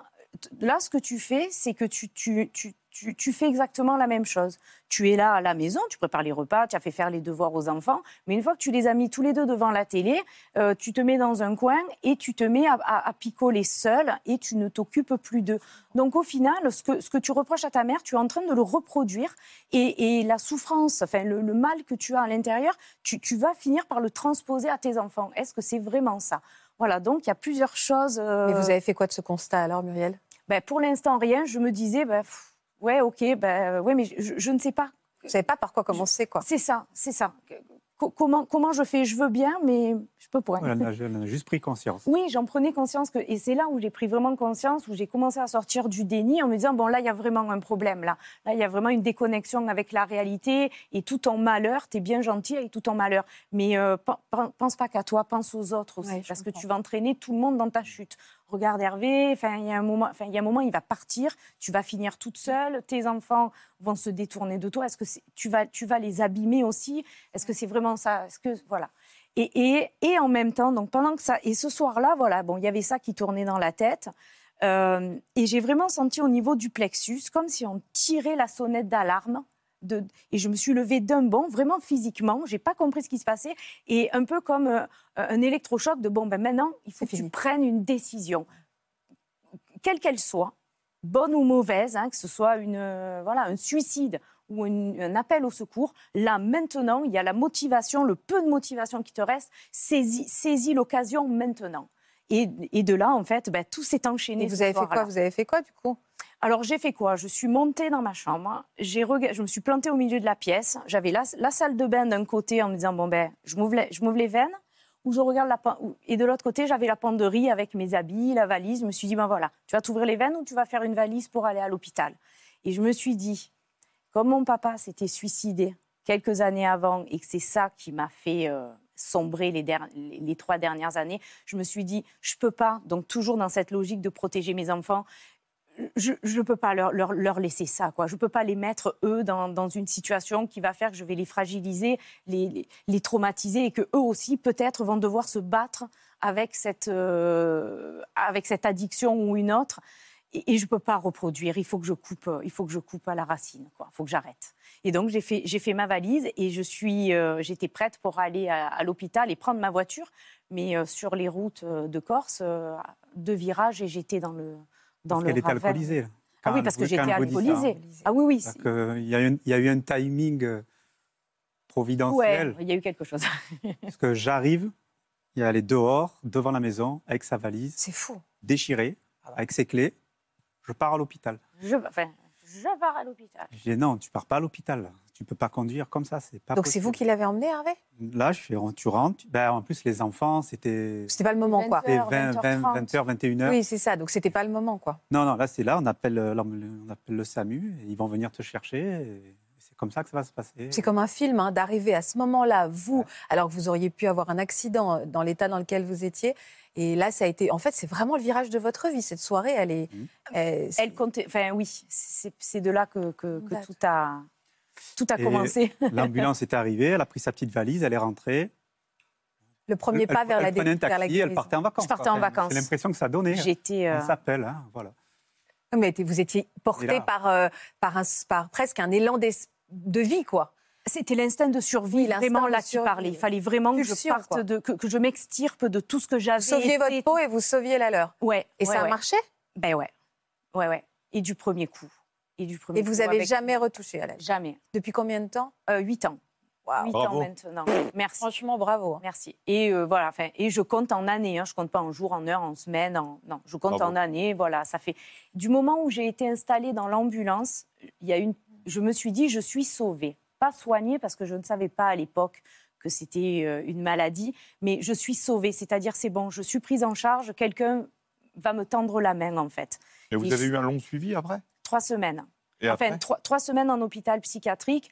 là, ce que tu fais, c'est que tu, tu, tu, tu fais exactement la même chose. Tu es là à la maison, tu prépares les repas, tu as fait faire les devoirs aux enfants, mais une fois que tu les as mis tous les deux devant la télé, euh, tu te mets dans un coin et tu te mets à, à- à picoler seul et tu ne t'occupes plus d'eux. Donc au final, ce que, ce que tu reproches à ta mère, tu es en train de le reproduire et, et la souffrance, enfin le, le mal que tu as à l'intérieur, tu, tu vas finir par le transposer à tes enfants. Est-ce que c'est vraiment ça? Voilà, donc il y a plusieurs choses. euh, Mais vous avez fait quoi de ce constat alors, Muriel? Ben, pour l'instant, rien. Je me disais, ben, pff, ouais, ok, ben, ouais, mais je, je ne sais pas. Vous savez pas par quoi commencer quoi C'est ça, c'est ça. Co- comment, comment je fais? Je veux bien, mais je peux pas. Elle en a, elle en a juste pris conscience. Oui, j'en prenais conscience. Que, et c'est là où j'ai pris vraiment conscience, où j'ai commencé à sortir du déni en me disant, bon, là, il y a vraiment un problème. Là, là il y a vraiment une déconnexion avec la réalité. Et tout en malheur, tu es bien gentil avec tout en malheur. Mais euh, pen- pen- pense pas qu'à toi, pense aux autres aussi. Ouais, parce que tu vas entraîner tout le monde dans ta chute. Regarde Hervé, il y a un moment, il y a un moment, il va partir, tu vas finir toute seule, tes enfants vont se détourner de toi. Est-ce que tu vas, tu vas les abîmer aussi? Est-ce que c'est vraiment ça? Est-ce que voilà et, et, et en même temps, donc pendant que ça, et ce soir-là, voilà, bon, il y avait ça qui tournait dans la tête, euh, et j'ai vraiment senti au niveau du plexus comme si on tirait la sonnette d'alarme. De, et je me suis levée d'un bond, vraiment physiquement. J'ai pas compris ce qui se passait, et un peu comme euh, un électrochoc de bon, ben maintenant, il faut que tu fini. prennes une décision, quelle qu'elle soit, bonne ou mauvaise, hein, que ce soit une, euh, voilà, un suicide ou une- un appel au secours, là maintenant, il y a la motivation, le peu de motivation qui te reste, saisis, saisis l'occasion maintenant. Et, et de là, en fait, ben, tout s'est enchaîné. Et vous avez fait quoi? Vous avez fait quoi du coup? Alors j'ai fait quoi? Je suis montée dans ma chambre, j'ai je me suis plantée au milieu de la pièce, j'avais la, salle de bain d'un côté en me disant bon ben je m'ouvre les, veines ou je regarde la et de l'autre côté j'avais la penderie avec mes habits, la valise. Je me suis dit ben voilà, tu vas t'ouvrir les veines ou tu vas faire une valise pour aller à l'hôpital? Et je me suis dit comme mon papa s'était suicidé quelques années avant et que c'est ça qui m'a fait euh, sombrer les- les trois dernières années, je me suis dit je peux pas donc toujours dans cette logique de protéger mes enfants je ne peux pas leur, laisser ça. Quoi. Je ne peux pas les mettre, eux, dans, une situation qui va faire que je vais les fragiliser, les, traumatiser et qu'eux aussi, peut-être, vont devoir se battre avec cette, euh, addiction ou une autre. Et, je ne peux pas reproduire. Il faut que je coupe, euh, il faut que je coupe à la racine. Il faut que j'arrête. Et donc, j'ai fait, ma valise et je euh, j'étais prête pour aller à, l'hôpital et prendre ma voiture. Mais sur les routes de Corse, deux virages et j'étais dans le, dans Parce le qu'elle était ravin. alcoolisée. Ah oui, elle parce que j'étais elle alcoolisée. Ah oui, oui. Il y, a eu un- il y a eu un timing euh, Ouais, providentiel. il y a eu quelque chose. Parce que j'arrive, il est dehors, devant la maison, avec sa valise, C'est fou. déchirée, avec ses clés. Je pars à l'hôpital. Je, enfin, je pars à l'hôpital. Je dis non, tu pars pas à l'hôpital. Tu peux pas conduire comme ça, c'est pas Donc c'est vous qui l'avez emmené, Hervé? Là, je fais, tu rentres. Ben, en plus, les enfants, c'était C'était pas le moment, quoi. c'était 20, 20, 20, 20h, 21h. Oui, c'est ça. Donc c'était pas le moment, quoi. Non, non, là, c'est là, on appelle, euh, on appelle le SAMU, et ils vont venir te chercher. et c'est comme ça que ça va se passer. C'est comme un film, hein, d'arriver à ce moment-là, vous, alors que vous auriez pu avoir un accident euh, dans l'état dans lequel vous étiez. Et là, ça a été. En fait, c'est vraiment le virage de votre vie. Cette soirée, elle est. Mhm. euh, Elle comptait. Enfin, oui, c'est c'est de là que, que- tout a, tout a Et commencé. L'ambulance est arrivée, elle a pris sa petite valise, elle est rentrée. le premier pas elle, vers la elle prenait un vers la taxi, elle partait en vacances. Je partais en vacances. C'est l'impression que ça donnait. J'étais. euh, On s'appelle, hein, voilà. Mais vous étiez porté par, euh, par, un, par presque un élan de vie, quoi. C'était l'instinct de survie, vraiment de là qui survie. parlait. Il fallait vraiment que je parte quoi. de, que, que je m'extirpe de tout ce que j'avais. Vous sauviez été. votre peau et vous sauviez la leur. Ouais. Et ouais, ça a ouais. marché? Ben ouais, ouais, ouais. Et du premier coup. Et du premier Et vous coup, avez avec- jamais retouché à la Jamais. Depuis combien de temps? Euh, Huit ans. Waouh. Huit Bravo. ans maintenant. Merci. Franchement, bravo. hein. Merci. Et euh, voilà, enfin, et je compte en années. Hein, je compte pas en jours, en heures, en semaines. En... Non, je compte Bravo. en années. Voilà, ça fait. Du moment où j'ai été installée dans l'ambulance, il y a une. Je me suis dit, je suis sauvée, pas soignée parce que je ne savais pas à l'époque que c'était euh, une maladie, mais je suis sauvée. C'est-à-dire, c'est bon, je suis prise en charge. Quelqu'un va me tendre la main en fait. Et vous Et avez je- eu un long suivi après? Trois semaines. Et enfin, après trois, trois semaines en hôpital psychiatrique.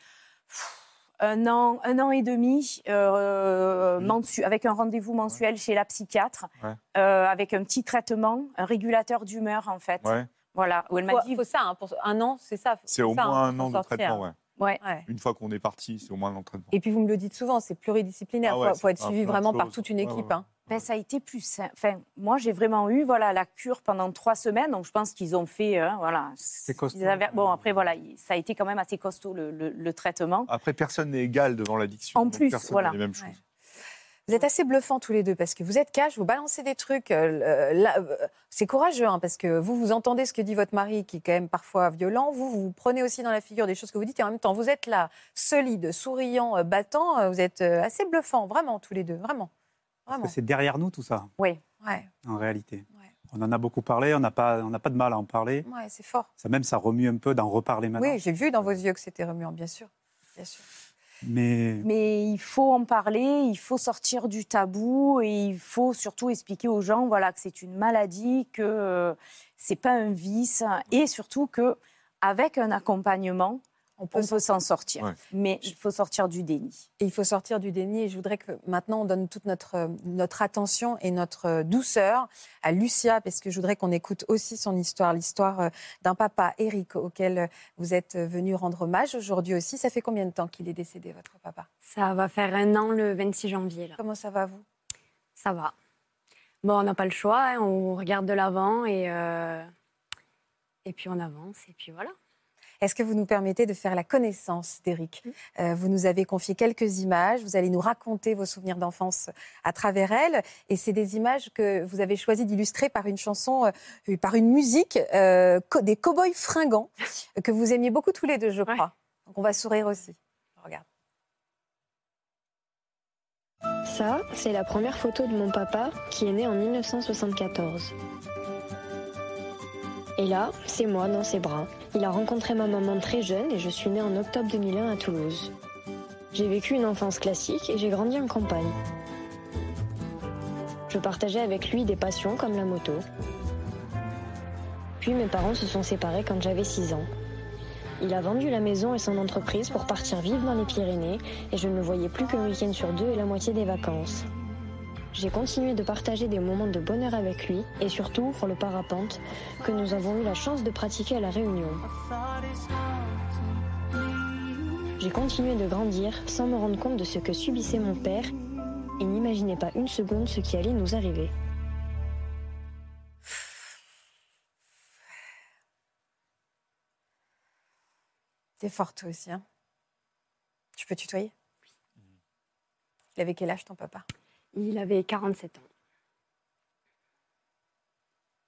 Pff, Un an, un an et demi euh, mensu- avec un rendez-vous mensuel chez la psychiatre, Ouais. euh, avec un petit traitement, un régulateur d'humeur en fait. Ouais. Voilà, où elle m'a Faut, dit. faut ça, hein, pour un an, c'est ça. C'est au ça, moins hein, un an de sortir. traitement, ouais. Ouais. Une fois qu'on est parti, c'est au moins traitement. Et puis vous me le dites souvent, c'est pluridisciplinaire. Ah Il ouais, faut, faut être suivi vraiment par toute une équipe. ouais. hein. Ben, ça a été plus. Enfin, moi, j'ai vraiment eu voilà, la cure pendant trois semaines. Donc, je pense qu'ils ont fait. hein, voilà, C'est costaud. ils avaient- Bon, après, voilà, il- ça a été quand même assez costaud le, le- le traitement. Après, personne n'est égal devant l'addiction. En plus, voilà. les mêmes Ouais. choses. Vous êtes assez bluffants tous les deux parce que vous êtes cash, vous balancez des trucs. euh, là, euh, c'est courageux hein, parce que vous, vous entendez ce que dit votre mari qui est quand même parfois violent. Vous, vous prenez aussi dans la figure des choses que vous dites et en même temps, vous êtes là, solide, souriant, euh, battant. euh, Vous êtes euh, assez bluffants, vraiment, tous les deux, vraiment. Parce Vraiment. que c'est derrière nous tout ça, Ouais, en réalité. Ouais. On en a beaucoup parlé, on n'a pas, on pas de mal à en parler. ouais c'est fort. Ça même, ça remue un peu d'en reparler maintenant. Oui, j'ai vu dans vos yeux que c'était remuant, bien sûr. Bien sûr. Mais il faut en parler, il faut sortir du tabou et il faut surtout expliquer aux gens voilà, que c'est une maladie, que euh, c'est pas un vice et surtout que avec un accompagnement, On peut s'en sortir. Ouais. Mais il faut sortir du déni. Et il faut sortir du déni. Et je voudrais que maintenant on donne toute notre, notre attention et notre euh, douceur à Lucia, parce que je voudrais qu'on écoute aussi son histoire, l'histoire euh, d'un papa, Eric, auquel euh, vous êtes venu rendre hommage aujourd'hui aussi. Ça fait combien de temps qu'il est décédé, votre papa? Ça va faire un an le 26 janvier. Là. Comment ça va, vous? Ça va. Bon, on n'a pas le choix, hein, on regarde de l'avant et, euh, et puis on avance et puis voilà. Est-ce que vous nous permettez de faire la connaissance d'Eric Euh, Vous nous avez confié quelques images, vous allez nous raconter vos souvenirs d'enfance à travers elles. Et c'est des images que vous avez choisi d'illustrer par une chanson, euh, par une musique, euh, co- des cow-boys fringants, euh, que vous aimiez beaucoup tous les deux, je Ouais. crois. Donc on va sourire aussi. Regarde. Ça, c'est la première photo de mon papa qui est né en 1974. Et là, c'est moi dans ses bras. Il a rencontré ma maman très jeune et je suis née en octobre 2001 à Toulouse. J'ai vécu une enfance classique et j'ai grandi en campagne. Je partageais avec lui des passions comme la moto. Puis mes parents se sont séparés quand j'avais 6 ans. Il a vendu la maison et son entreprise pour partir vivre dans les Pyrénées et je ne le voyais plus qu'un week-end sur deux et la moitié des vacances. J'ai continué de partager des moments de bonheur avec lui et surtout pour le parapente que nous avons eu la chance de pratiquer à La Réunion. J'ai continué de grandir sans me rendre compte de ce que subissait mon père et n'imaginais pas une seconde ce qui allait nous arriver. T'es forte toi aussi, hein Tu peux tutoyer? Il avait quel âge ton papa? Il avait 47 ans.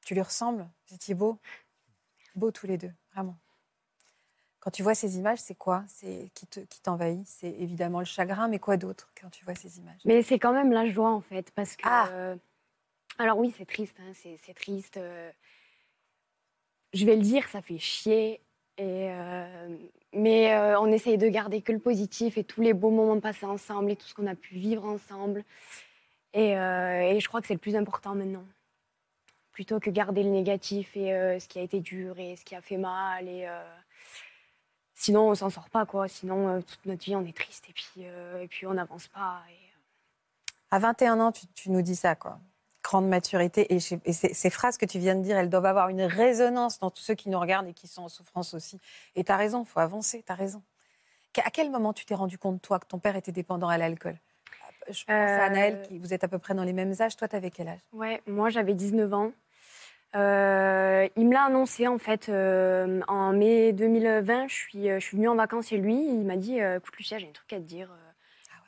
Tu lui ressembles? Vous étiez beaux Beaux tous les deux, vraiment. Quand tu vois ces images, c'est quoi? C'est qui te- qui t'envahit? C'est évidemment le chagrin, mais quoi d'autre quand tu vois ces images? Mais c'est quand même la joie en fait, parce que. Ah. euh, alors oui, c'est triste, hein, c'est triste. euh, je vais le dire, ça fait chier. Et, euh, mais on essaye de garder que le positif et tous les beaux moments passés ensemble et tout ce qu'on a pu vivre ensemble. Et, euh, et je crois que c'est le plus important maintenant. Plutôt que garder le négatif et euh, ce qui a été dur et ce qui a fait mal. Et, euh, sinon, on s'en sort pas, quoi. Sinon, toute notre vie, on est triste et puis, et puis on n'avance pas. À 21 ans, tu, nous dis ça, quoi. Grande maturité. Et, ces, phrases que tu viens de dire, elles doivent avoir une résonance dans tous ceux qui nous regardent et qui sont en souffrance aussi. Et tu as raison, faut avancer, tu as raison. À quel moment tu t'es rendu compte, toi, que ton père était dépendant à l'alcool? Je pense à Euh, Anaël, qui, vous êtes à peu près dans les mêmes âges. Toi, tu avais quel âge? Ouais, moi j'avais 19 ans. Euh, il me l'a annoncé en fait euh, en mai 2020. Je suis, euh, je suis venue en vacances chez lui. Il m'a dit euh, Écoute, Lucia, j'ai un truc à te dire. Euh,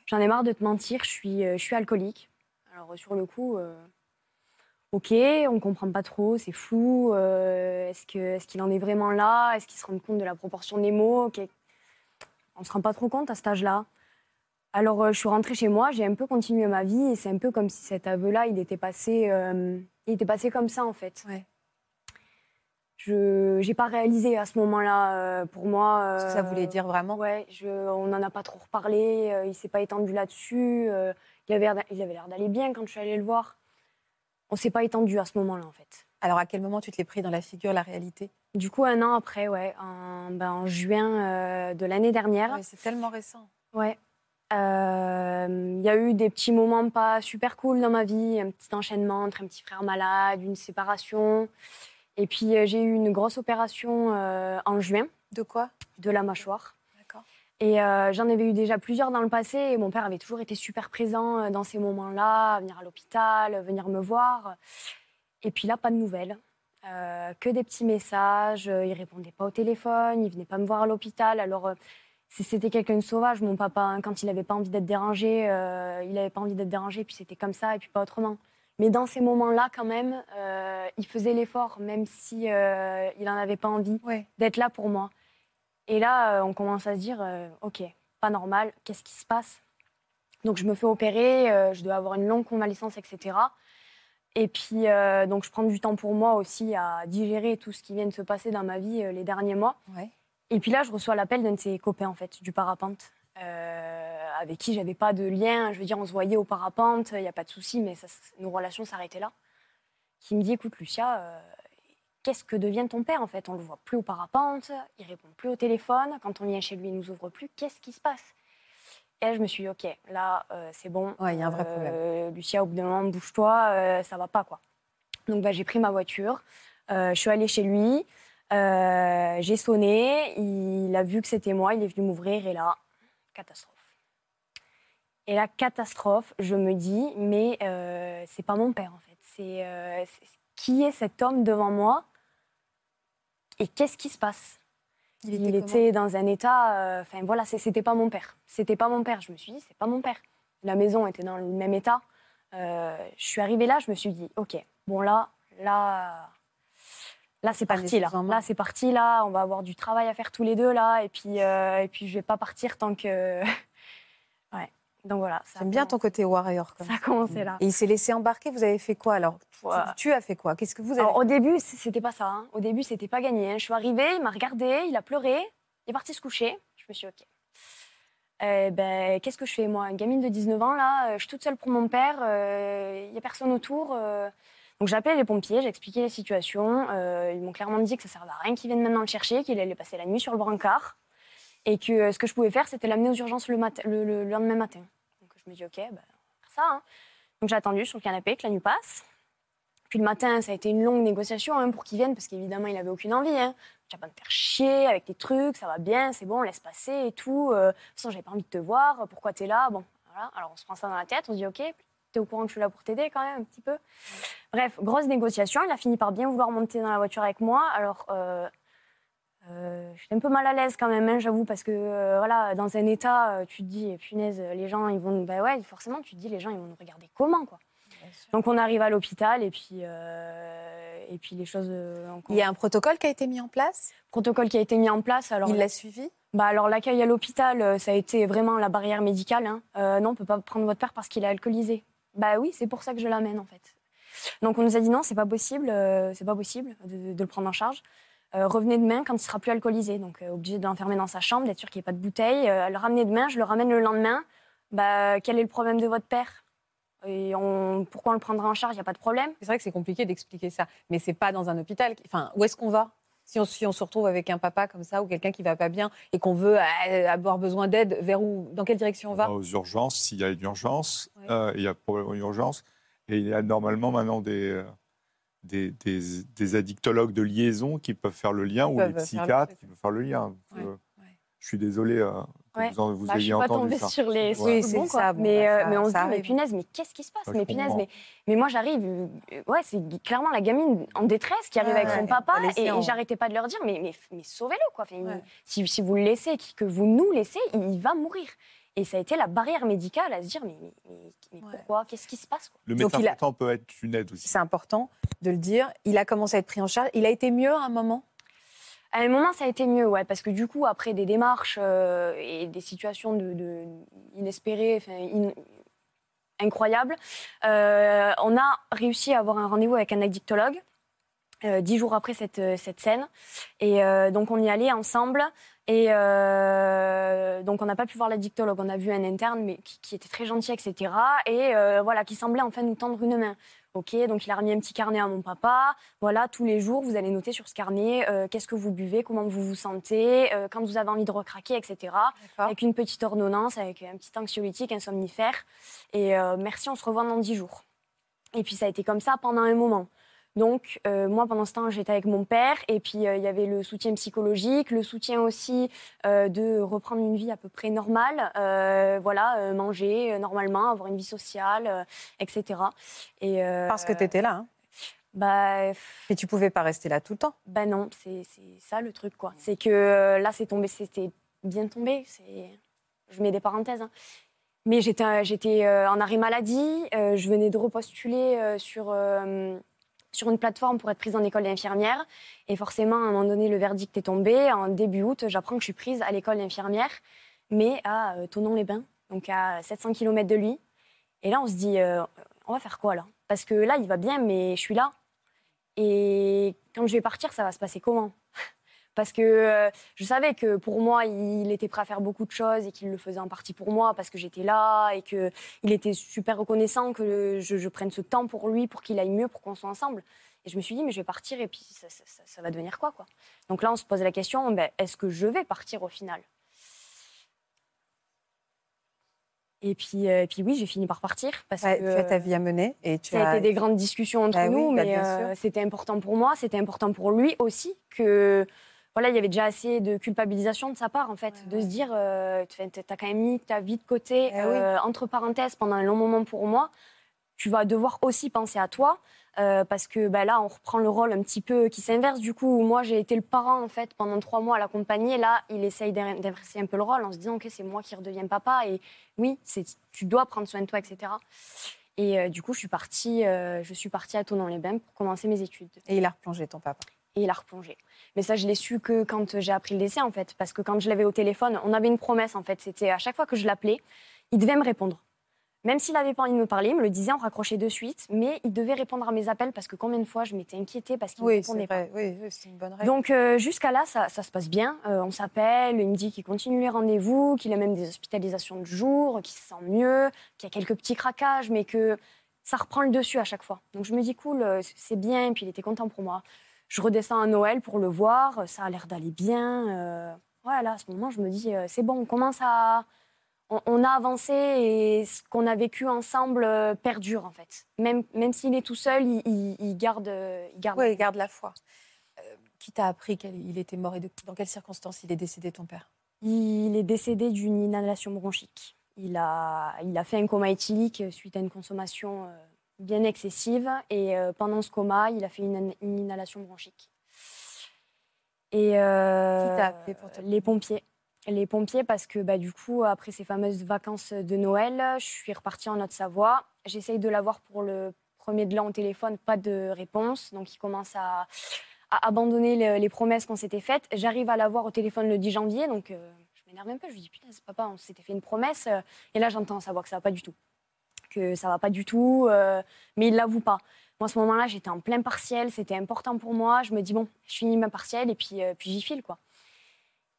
J'en ai marre de te mentir, je suis, euh, je suis alcoolique. Alors, euh, sur le coup, euh, ok, on comprend pas trop, c'est flou. euh, est-ce que- est-ce qu'il en est vraiment là? Est-ce qu'il se rend compte de la proportion des mots? Ok. On se rend pas trop compte à cet âge-là. Alors, euh, je suis rentrée chez moi, j'ai un peu continué ma vie et c'est un peu comme si cet aveu-là, il était passé, euh, il était passé comme ça en fait. Ouais. Je n'ai pas réalisé à ce moment-là. euh, pour moi, Ce que ça euh, voulait dire vraiment Ouais, je, on n'en a pas trop reparlé. euh, il s'est pas étendu là-dessus. euh, il avait, l'air- il avait l'air d'aller bien quand je suis allée le voir. On s'est pas étendu à ce moment-là en fait. Alors, à quel moment tu te l'es pris dans la figure, la réalité? Du coup, un an après, ouais, en, ben, en juin euh, de l'année dernière. Ouais, C'est tellement récent. Ouais. Euh, Il y a eu des petits moments pas super cool dans ma vie, un petit enchaînement entre un petit frère malade, une séparation. Et puis euh, j'ai eu une grosse opération euh, en juin De quoi? De la mâchoire. D'accord. Et euh, j'en avais eu déjà plusieurs dans le passé. Et mon père avait toujours été super présent euh, dans ces moments-là, venir à l'hôpital, euh, venir me voir. Et puis là, pas de nouvelles. Euh, que des petits messages. Euh, Il répondait pas au téléphone, il venait pas me voir à l'hôpital. Alors, euh, c'était quelqu'un de sauvage, mon papa. hein. Quand il avait pas envie d'être dérangé, euh, il avait pas envie d'être dérangé, puis c'était comme ça, et puis pas autrement. Mais dans ces moments-là, quand même, euh, il faisait l'effort, même si euh, il en avait pas envie Ouais. d'être là pour moi. Et là, on commence à se dire, ok, pas normal, qu'est-ce qui se passe? Donc je me fais opérer, je dois avoir une longue convalescence, etc. Et puis, donc je prends du temps pour moi aussi à digérer tout ce qui vient de se passer dans ma vie les derniers mois. Ouais. Et puis là, je reçois l'appel d'un de ses copains, en fait, du parapente, euh, avec qui j'avais pas de lien. Je veux dire, on se voyait au parapente, il n'y a pas de souci, mais ça, nos relations s'arrêtaient là. Qui me dit, écoute, Lucia, euh, qu'est-ce que devient ton père, en fait? On le voit plus au parapente, il répond plus au téléphone. Quand on vient chez lui, il nous ouvre plus. Qu'est-ce qui se passe? Et là, je me suis dit, ok, là, euh, c'est bon. Ouais, il y a un vrai Euh, Lucia, au bout d'un moment, bouge-toi, ça va pas, quoi. Donc, bah, j'ai pris ma voiture, je suis allée chez lui. Euh, j'ai sonné, il a vu que c'était moi, il est venu m'ouvrir et là, catastrophe. Et là, catastrophe, je me dis, mais euh, c'est pas mon père en fait. C'est euh, c'est- qui est cet homme devant moi et qu'est-ce qui se passe? Il Il était, dans un état, enfin voilà, c'était pas mon père. C'était pas mon père. Je me suis dit, c'est pas mon père. La maison était dans le même état. Je suis arrivée là, je me suis dit, ok, bon là, là, là c'est parti là. Là c'est parti là. On va avoir du travail à faire tous les deux là, et puis euh, et puis je vais pas partir tant que, ouais. Donc voilà. J'aime bien ton côté warrior. Comme Ça a commencé là. Et il s'est laissé embarquer. Vous avez fait quoi alors? Tu- as fait quoi? Qu'est-ce que vous avez Alors, au début, c'était pas ça. hein. Au début, c'était pas gagné. hein. Je suis arrivée, il m'a regardé, il a pleuré, il est parti se coucher. Je me suis dit, OK. Euh, ben, qu'est-ce que je fais, moi? Une gamine de 19 ans, là, euh, je suis toute seule pour mon père, il n'y a personne autour. Donc, j'ai appelé les pompiers, j'ai expliqué la situation. euh, ils m'ont clairement dit que ça ne servait à rien qu'ils viennent maintenant le chercher, qu'il allait passer la nuit sur le brancard. Et que euh, ce que je pouvais faire, c'était l'amener aux urgences le, lendemain matin. Donc, je me dis, OK, faire ça. hein. Donc, j'ai attendu sur le canapé que la nuit passe. Puis le matin, ça a été une longue négociation hein, pour qu'il vienne, parce qu'évidemment, il n'avait aucune envie. Hein. Pas me faire chier avec tes trucs, ça va bien, c'est bon, laisse passer et tout. Euh, de toute façon, j'avais pas envie de te voir, pourquoi tu es là Bon, voilà. Alors on se prend ça dans la tête, on se dit, ok, tu es au courant que je suis là pour t'aider quand même, un petit peu. Bref, grosse négociation. Il a fini par bien vouloir monter dans la voiture avec moi. Alors, euh, euh, j'étais un peu mal à l'aise quand même, hein, j'avoue, parce que euh, voilà, dans un état, euh, tu te dis, punaise, les gens, ils vont. Bah ouais, forcément, tu te dis, les gens, ils vont nous regarder comment, quoi. Donc on arrive à l'hôpital et puis euh, et puis les choses. euh, Il y a un protocole qui a été mis en place? protocole qui a été mis en place. Alors il l'a suivi? bah alors l'accueil à l'hôpital, ça a été vraiment la barrière médicale. hein. Euh, non, on peut pas prendre votre père parce qu'il est alcoolisé. Bah oui, c'est pour ça que je l'amène en fait. Donc on nous a dit non, c'est pas possible, euh, c'est pas possible de, le prendre en charge. Euh, revenez demain quand il sera plus alcoolisé. Donc euh, obligé de l'enfermer dans sa chambre, d'être sûr qu'il n'y ait pas de bouteille. Le ramener demain, je le ramène le lendemain. Bah quel est le problème de votre père? Et pourquoi on le prendra en charge? Il n'y a pas de problème. C'est vrai que c'est compliqué d'expliquer ça, mais c'est pas dans un hôpital. Enfin, où est-ce qu'on va? Si on, si on se retrouve avec un papa comme ça ou quelqu'un qui va pas bien et qu'on veut euh, avoir besoin d'aide, vers où, dans quelle direction on va Aux urgences, s'il y a une urgence, Ouais. euh, il y a probablement une urgence. Et il y a normalement maintenant des, euh, des, des- des addictologues de liaison qui peuvent faire le lien ou les truc. qui peuvent faire le lien. Donc, Ouais, euh, ouais. Je suis désolé Ouais. vous, en- vous Bah, je suis pas entendu tombée ça. sur les sur Ouais. le Oui, c'est bon, quoi. ça, bon, mais, bah, euh, ça- mais on se dit, mais arrive. punaise, mais qu'est-ce qui se passe? Mais punaise, mais, mais moi j'arrive, euh, ouais, c'est clairement la gamine en détresse qui arrive Ouais, avec son ouais. papa et, et j'arrêtais pas de leur dire, mais, mais, mais sauvez-le quoi. Enfin, il- Ouais. si, si vous le laissez, que vous nous laissez, il, il va mourir. Et ça a été la barrière médicale à se dire, mais, mais, mais- mais Ouais. pourquoi? Qu'est-ce qui se passe quoi? Le Donc, médecin a- traitant peut être une aide aussi. C'est important de le dire. Il a commencé à être pris en charge. Il a été mieux à un moment? À un moment, ça a été mieux, ouais, parce que du coup, après des démarches euh, et des situations de, inespérées, incroyables, euh, on a réussi à avoir un rendez-vous avec un addictologue. Euh, dix jours après cette, cette scène. Et euh, donc, on y allait ensemble. Et euh, donc, on n'a pas pu voir l'addictologue. On a vu un interne, mais qui, qui était très gentil, etc. Et euh, voilà, qui semblait enfin nous tendre une main. Ok, donc il a remis un petit carnet à mon papa. Voilà, tous les jours, vous allez noter sur ce carnet euh, qu'est-ce que vous buvez, comment vous vous sentez, euh, quand vous avez envie de recraquer, etc. Avec une petite ordonnance, avec un petit anxiolytique, un somnifère. Et euh, merci, on se revoit dans 10 jours. Et puis ça a été comme ça pendant un moment. Donc euh, moi, pendant ce temps, j'étais avec mon père. Et puis euh, il y avait le soutien psychologique, le soutien aussi euh, de reprendre une vie à peu près normale. Voilà, manger normalement, avoir une vie sociale, etc. Et, parce que tu étais là. hein. bah, Et tu pouvais pas rester là tout le temps. ben non, c'est ça le truc, quoi. C'est que là, c'est tombé, c'était bien tombé. Je mets des parenthèses. hein. Mais j'étais, j'étais en arrêt maladie. je venais de repostuler sur sur une plateforme pour être prise en école d'infirmière. Et forcément, à un moment donné, le verdict est tombé. En début août, j'apprends que je suis prise à l'école d'infirmière, mais à euh, Tonon-les-Bains, donc à 700 km de lui. Et là, on se dit, euh, on va faire quoi là? Parce que là, il va bien, mais je suis là. Et quand je vais partir, ça va se passer comment? Parce que euh, je savais que pour moi, il était prêt à faire beaucoup de choses et qu'il le faisait en partie pour moi parce que j'étais là et qu'il était super reconnaissant que je, je prenne ce temps pour lui, pour qu'il aille mieux, pour qu'on soit ensemble. Et je me suis dit, mais je vais partir et puis ça, ça- ça- ça va devenir quoi, quoi? Donc là, on se pose la question, ben, est-ce que je vais partir au final? Et puis, euh, et puis oui, j'ai fini par partir parce Ouais, que Tu as ta vie à mener et tu ça a été des grandes discussions entre Bah oui, nous, bah, mais euh, c'était important pour moi, c'était important pour lui aussi que voilà, il y avait déjà assez de culpabilisation de sa part en fait, Ouais, de ouais. se dire, euh, tu as quand même mis ta vie de côté Eh oui. euh, entre parenthèses pendant un long moment pour moi. Tu vas devoir aussi penser à toi. euh, parce que bah, là, on reprend le rôle un petit peu qui s'inverse. Du coup, où moi, j'ai été le parent en fait pendant trois mois à l'accompagner. Là, il essaye d'in- d'inverser un peu le rôle en se disant que c'est moi qui redeviens papa. Et oui, tu dois prendre soin de toi, etc. Et euh, du coup, je suis partie, euh, je suis partie à Tonon-les-Bains pour commencer mes études. et il a replongé ton papa. Et il a replongé. Mais ça, je l'ai su que quand j'ai appris le décès, en fait. Parce que quand je l'avais au téléphone, on avait une promesse, en fait. C'était à chaque fois que je l'appelais, il devait me répondre. Même s'il n'avait pas envie de me parler, il me le disait, on raccrochait de suite. Mais il devait répondre à mes appels parce que combien de fois je m'étais inquiétée parce qu'il ne Oui, répondait c'est pas. Oui, oui, c'est une bonne règle. Donc euh, jusqu'à là, ça, ça se passe bien. Euh, on s'appelle, il me dit qu'il continue les rendez-vous, qu'il a même des hospitalisations de jour, qu'il se sent mieux, qu'il y a quelques petits craquages, mais que ça reprend le dessus à chaque fois. Donc je me dis cool, euh, c'est bien, et puis il était content pour moi. Je redescends à Noël pour le voir, ça a l'air d'aller bien. Euh, voilà, à ce moment, je me dis euh, c'est bon, on commence à... On, on a avancé et ce qu'on a vécu ensemble euh, perdure en fait. Même, même s'il est tout seul, il, il- il garde... Il garde garde la foi. Euh, qui t'a appris qu'il était mort et de- dans quelles circonstances il est décédé, ton père? Il est décédé d'une inhalation bronchique. Il a, il a fait un coma éthylique suite à une consommation euh, bien excessive. Et euh, pendant ce coma, il a fait une, une inhalation bronchique. Et euh, Qui pour Les pompiers. Les pompiers, parce que bah, du coup, après ces fameuses vacances de Noël, je suis repartie en Haute-Savoie. J'essaye de l'avoir pour le premier de l'an au téléphone, pas de réponse. Donc il commence à, à abandonner le- les promesses qu'on s'était faites. J'arrive à l'avoir au téléphone le 10 janvier, donc euh, je m'énerve un peu. Je lui dis, putain, papa, on s'était fait une promesse. Et là, j'entends sa voix que ça va pas du tout. Que ça va pas du tout, euh, mais il l'avoue pas. Moi, à ce moment-là, j'étais en plein partiel, c'était important pour moi. Je me dis, bon, je finis ma partielle et puis, euh, puis j'y file, quoi.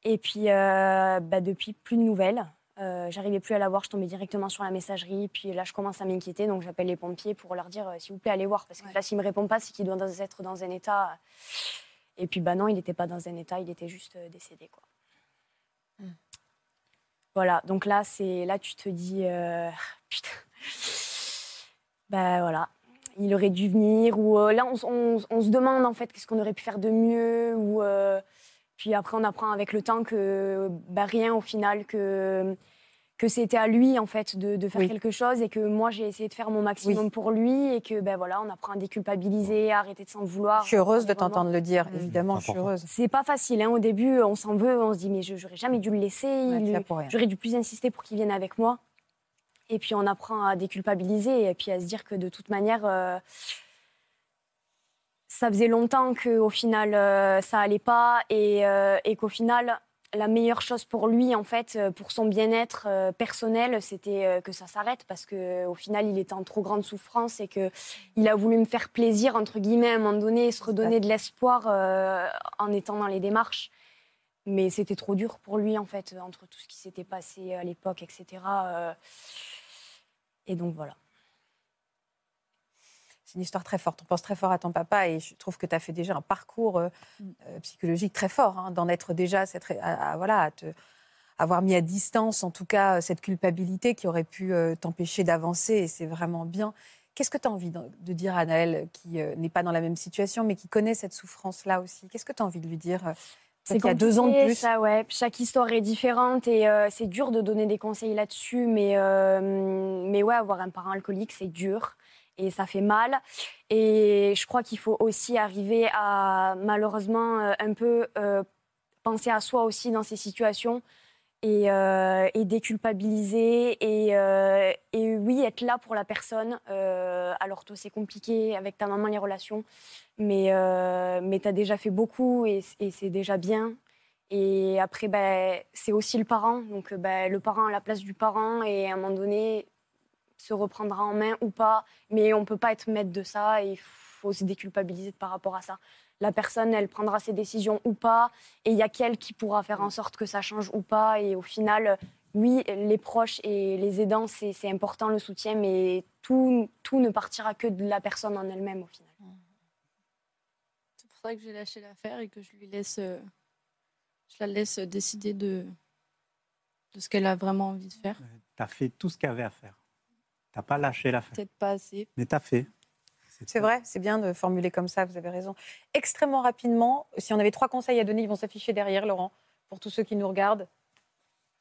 Et puis, euh, bah, depuis, plus de nouvelles. Euh, J'arrivais plus à la voir, je tombais directement sur la messagerie. Puis là, je commence à m'inquiéter, donc j'appelle les pompiers pour leur dire, euh, s'il vous plaît, allez voir. Parce que Ouais. là, s'il me répond pas, c'est qu'il doit être dans un état. Et puis, bah non, il n'était pas dans un état, il était juste euh, décédé, quoi. Hmm. Voilà, donc là, c'est là tu te dis, putain, ben voilà, il aurait dû venir, ou euh, là, on, se demande en fait qu'est-ce qu'on aurait pu faire de mieux, ou euh, puis après, on apprend avec le temps que bah, rien au final, que que c'était à lui en fait de, de faire Oui. quelque chose et que moi j'ai essayé de faire mon maximum Oui. pour lui et que ben voilà on apprend à déculpabiliser, à arrêter de s'en vouloir. Je suis heureuse de Vraiment. t'entendre le dire, Mm. évidemment, je suis heureuse. C'est pas facile hein. au début on s'en veut, on se dit mais je- j'aurais jamais dû le laisser, Ouais, il- j'aurais dû plus insister pour qu'il vienne avec moi. Et puis on apprend à déculpabiliser et puis à se dire que de toute manière euh, ça faisait longtemps qu'au final euh, ça allait pas et, euh, et qu'au final la meilleure chose pour lui en fait pour son bien-être personnel c'était que ça s'arrête parce que au final il était en trop grande souffrance et que il a voulu me faire plaisir entre guillemets à un moment donné et se redonner de l'espoir en étant dans les démarches mais c'était trop dur pour lui en fait entre tout ce qui s'était passé à l'époque etc euh, et donc voilà C'est une histoire très forte. On pense très fort à ton papa et je trouve que tu as fait déjà un parcours euh, euh, psychologique très fort, hein, d'en être déjà à, cette à- à- voilà, à te, avoir mis à distance, en tout cas, euh, cette culpabilité qui aurait pu euh, t'empêcher d'avancer et c'est vraiment bien. Qu'est-ce que tu as envie de, de dire à Naël qui euh, n'est pas dans la même situation mais qui connaît cette souffrance-là aussi? Qu'est-ce que tu as envie de lui dire peut-être qu'il y a deux ans de plus Ça, ouais. Chaque histoire est différente et euh, c'est dur de donner des conseils là-dessus. Mais, euh, mais ouais, avoir un parent alcoolique, c'est dur et ça fait mal. Et je crois qu'il faut aussi arriver à, malheureusement, euh, un peu euh, penser à soi aussi dans ces situations et, euh, et déculpabiliser et, euh, et oui, être là pour la personne. Euh, alors, toi, c'est compliqué avec ta maman, les relations, mais, mais tu as déjà fait beaucoup et, c'est déjà bien. Et après, ben, c'est aussi le parent. Donc, ben, le parent à la place du parent et à un moment donné, se reprendra en main ou pas. Mais on ne peut pas être maître de ça et il faut se déculpabiliser par rapport à ça. La personne, elle prendra ses décisions ou pas. Et il y a qu'elle qui pourra faire en sorte que ça change ou pas. Et au final, oui, les proches et les aidants, c'est important le soutien, mais tout, tout ne partira que de la personne en elle-même au final. C'est pour ça que j'ai lâché l'affaire et que je lui laisse, euh, je la laisse décider de, de ce qu'elle a vraiment envie de faire. Tu as fait tout ce qu'il y avait à faire. Tu n'as pas lâché l'affaire. Peut-être pas assez. Mais tu as fait. C'est vrai, c'est bien de formuler comme ça, vous avez raison. Extrêmement rapidement, si on avait trois conseils à donner, ils vont s'afficher derrière, Laurent, pour tous ceux qui nous regardent.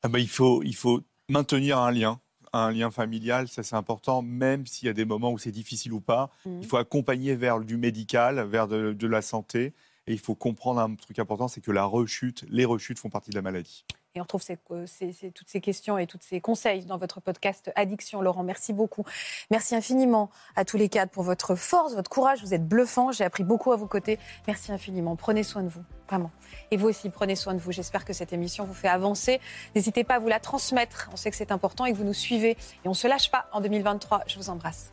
Ah bah, il, faut, il faut maintenir un lien, un lien familial, ça c'est important, même s'il y a des moments où c'est difficile ou pas. Mhm. Il faut accompagner vers du médical, vers de, de la santé. Et il faut comprendre un truc important, c'est que la rechute, les rechutes font partie de la maladie. Et on retrouve toutes ces questions et tous ces conseils dans votre podcast Addiction. Laurent, merci beaucoup. Merci infiniment à tous les quatre pour votre force, votre courage. Vous êtes bluffants. J'ai appris beaucoup à vos côtés. Merci infiniment. Prenez soin de vous, vraiment. Et vous aussi, prenez soin de vous. J'espère que cette émission vous fait avancer. N'hésitez pas à vous la transmettre. On sait que c'est important et que vous nous suivez. Et on ne se lâche pas en 2023. Je vous embrasse.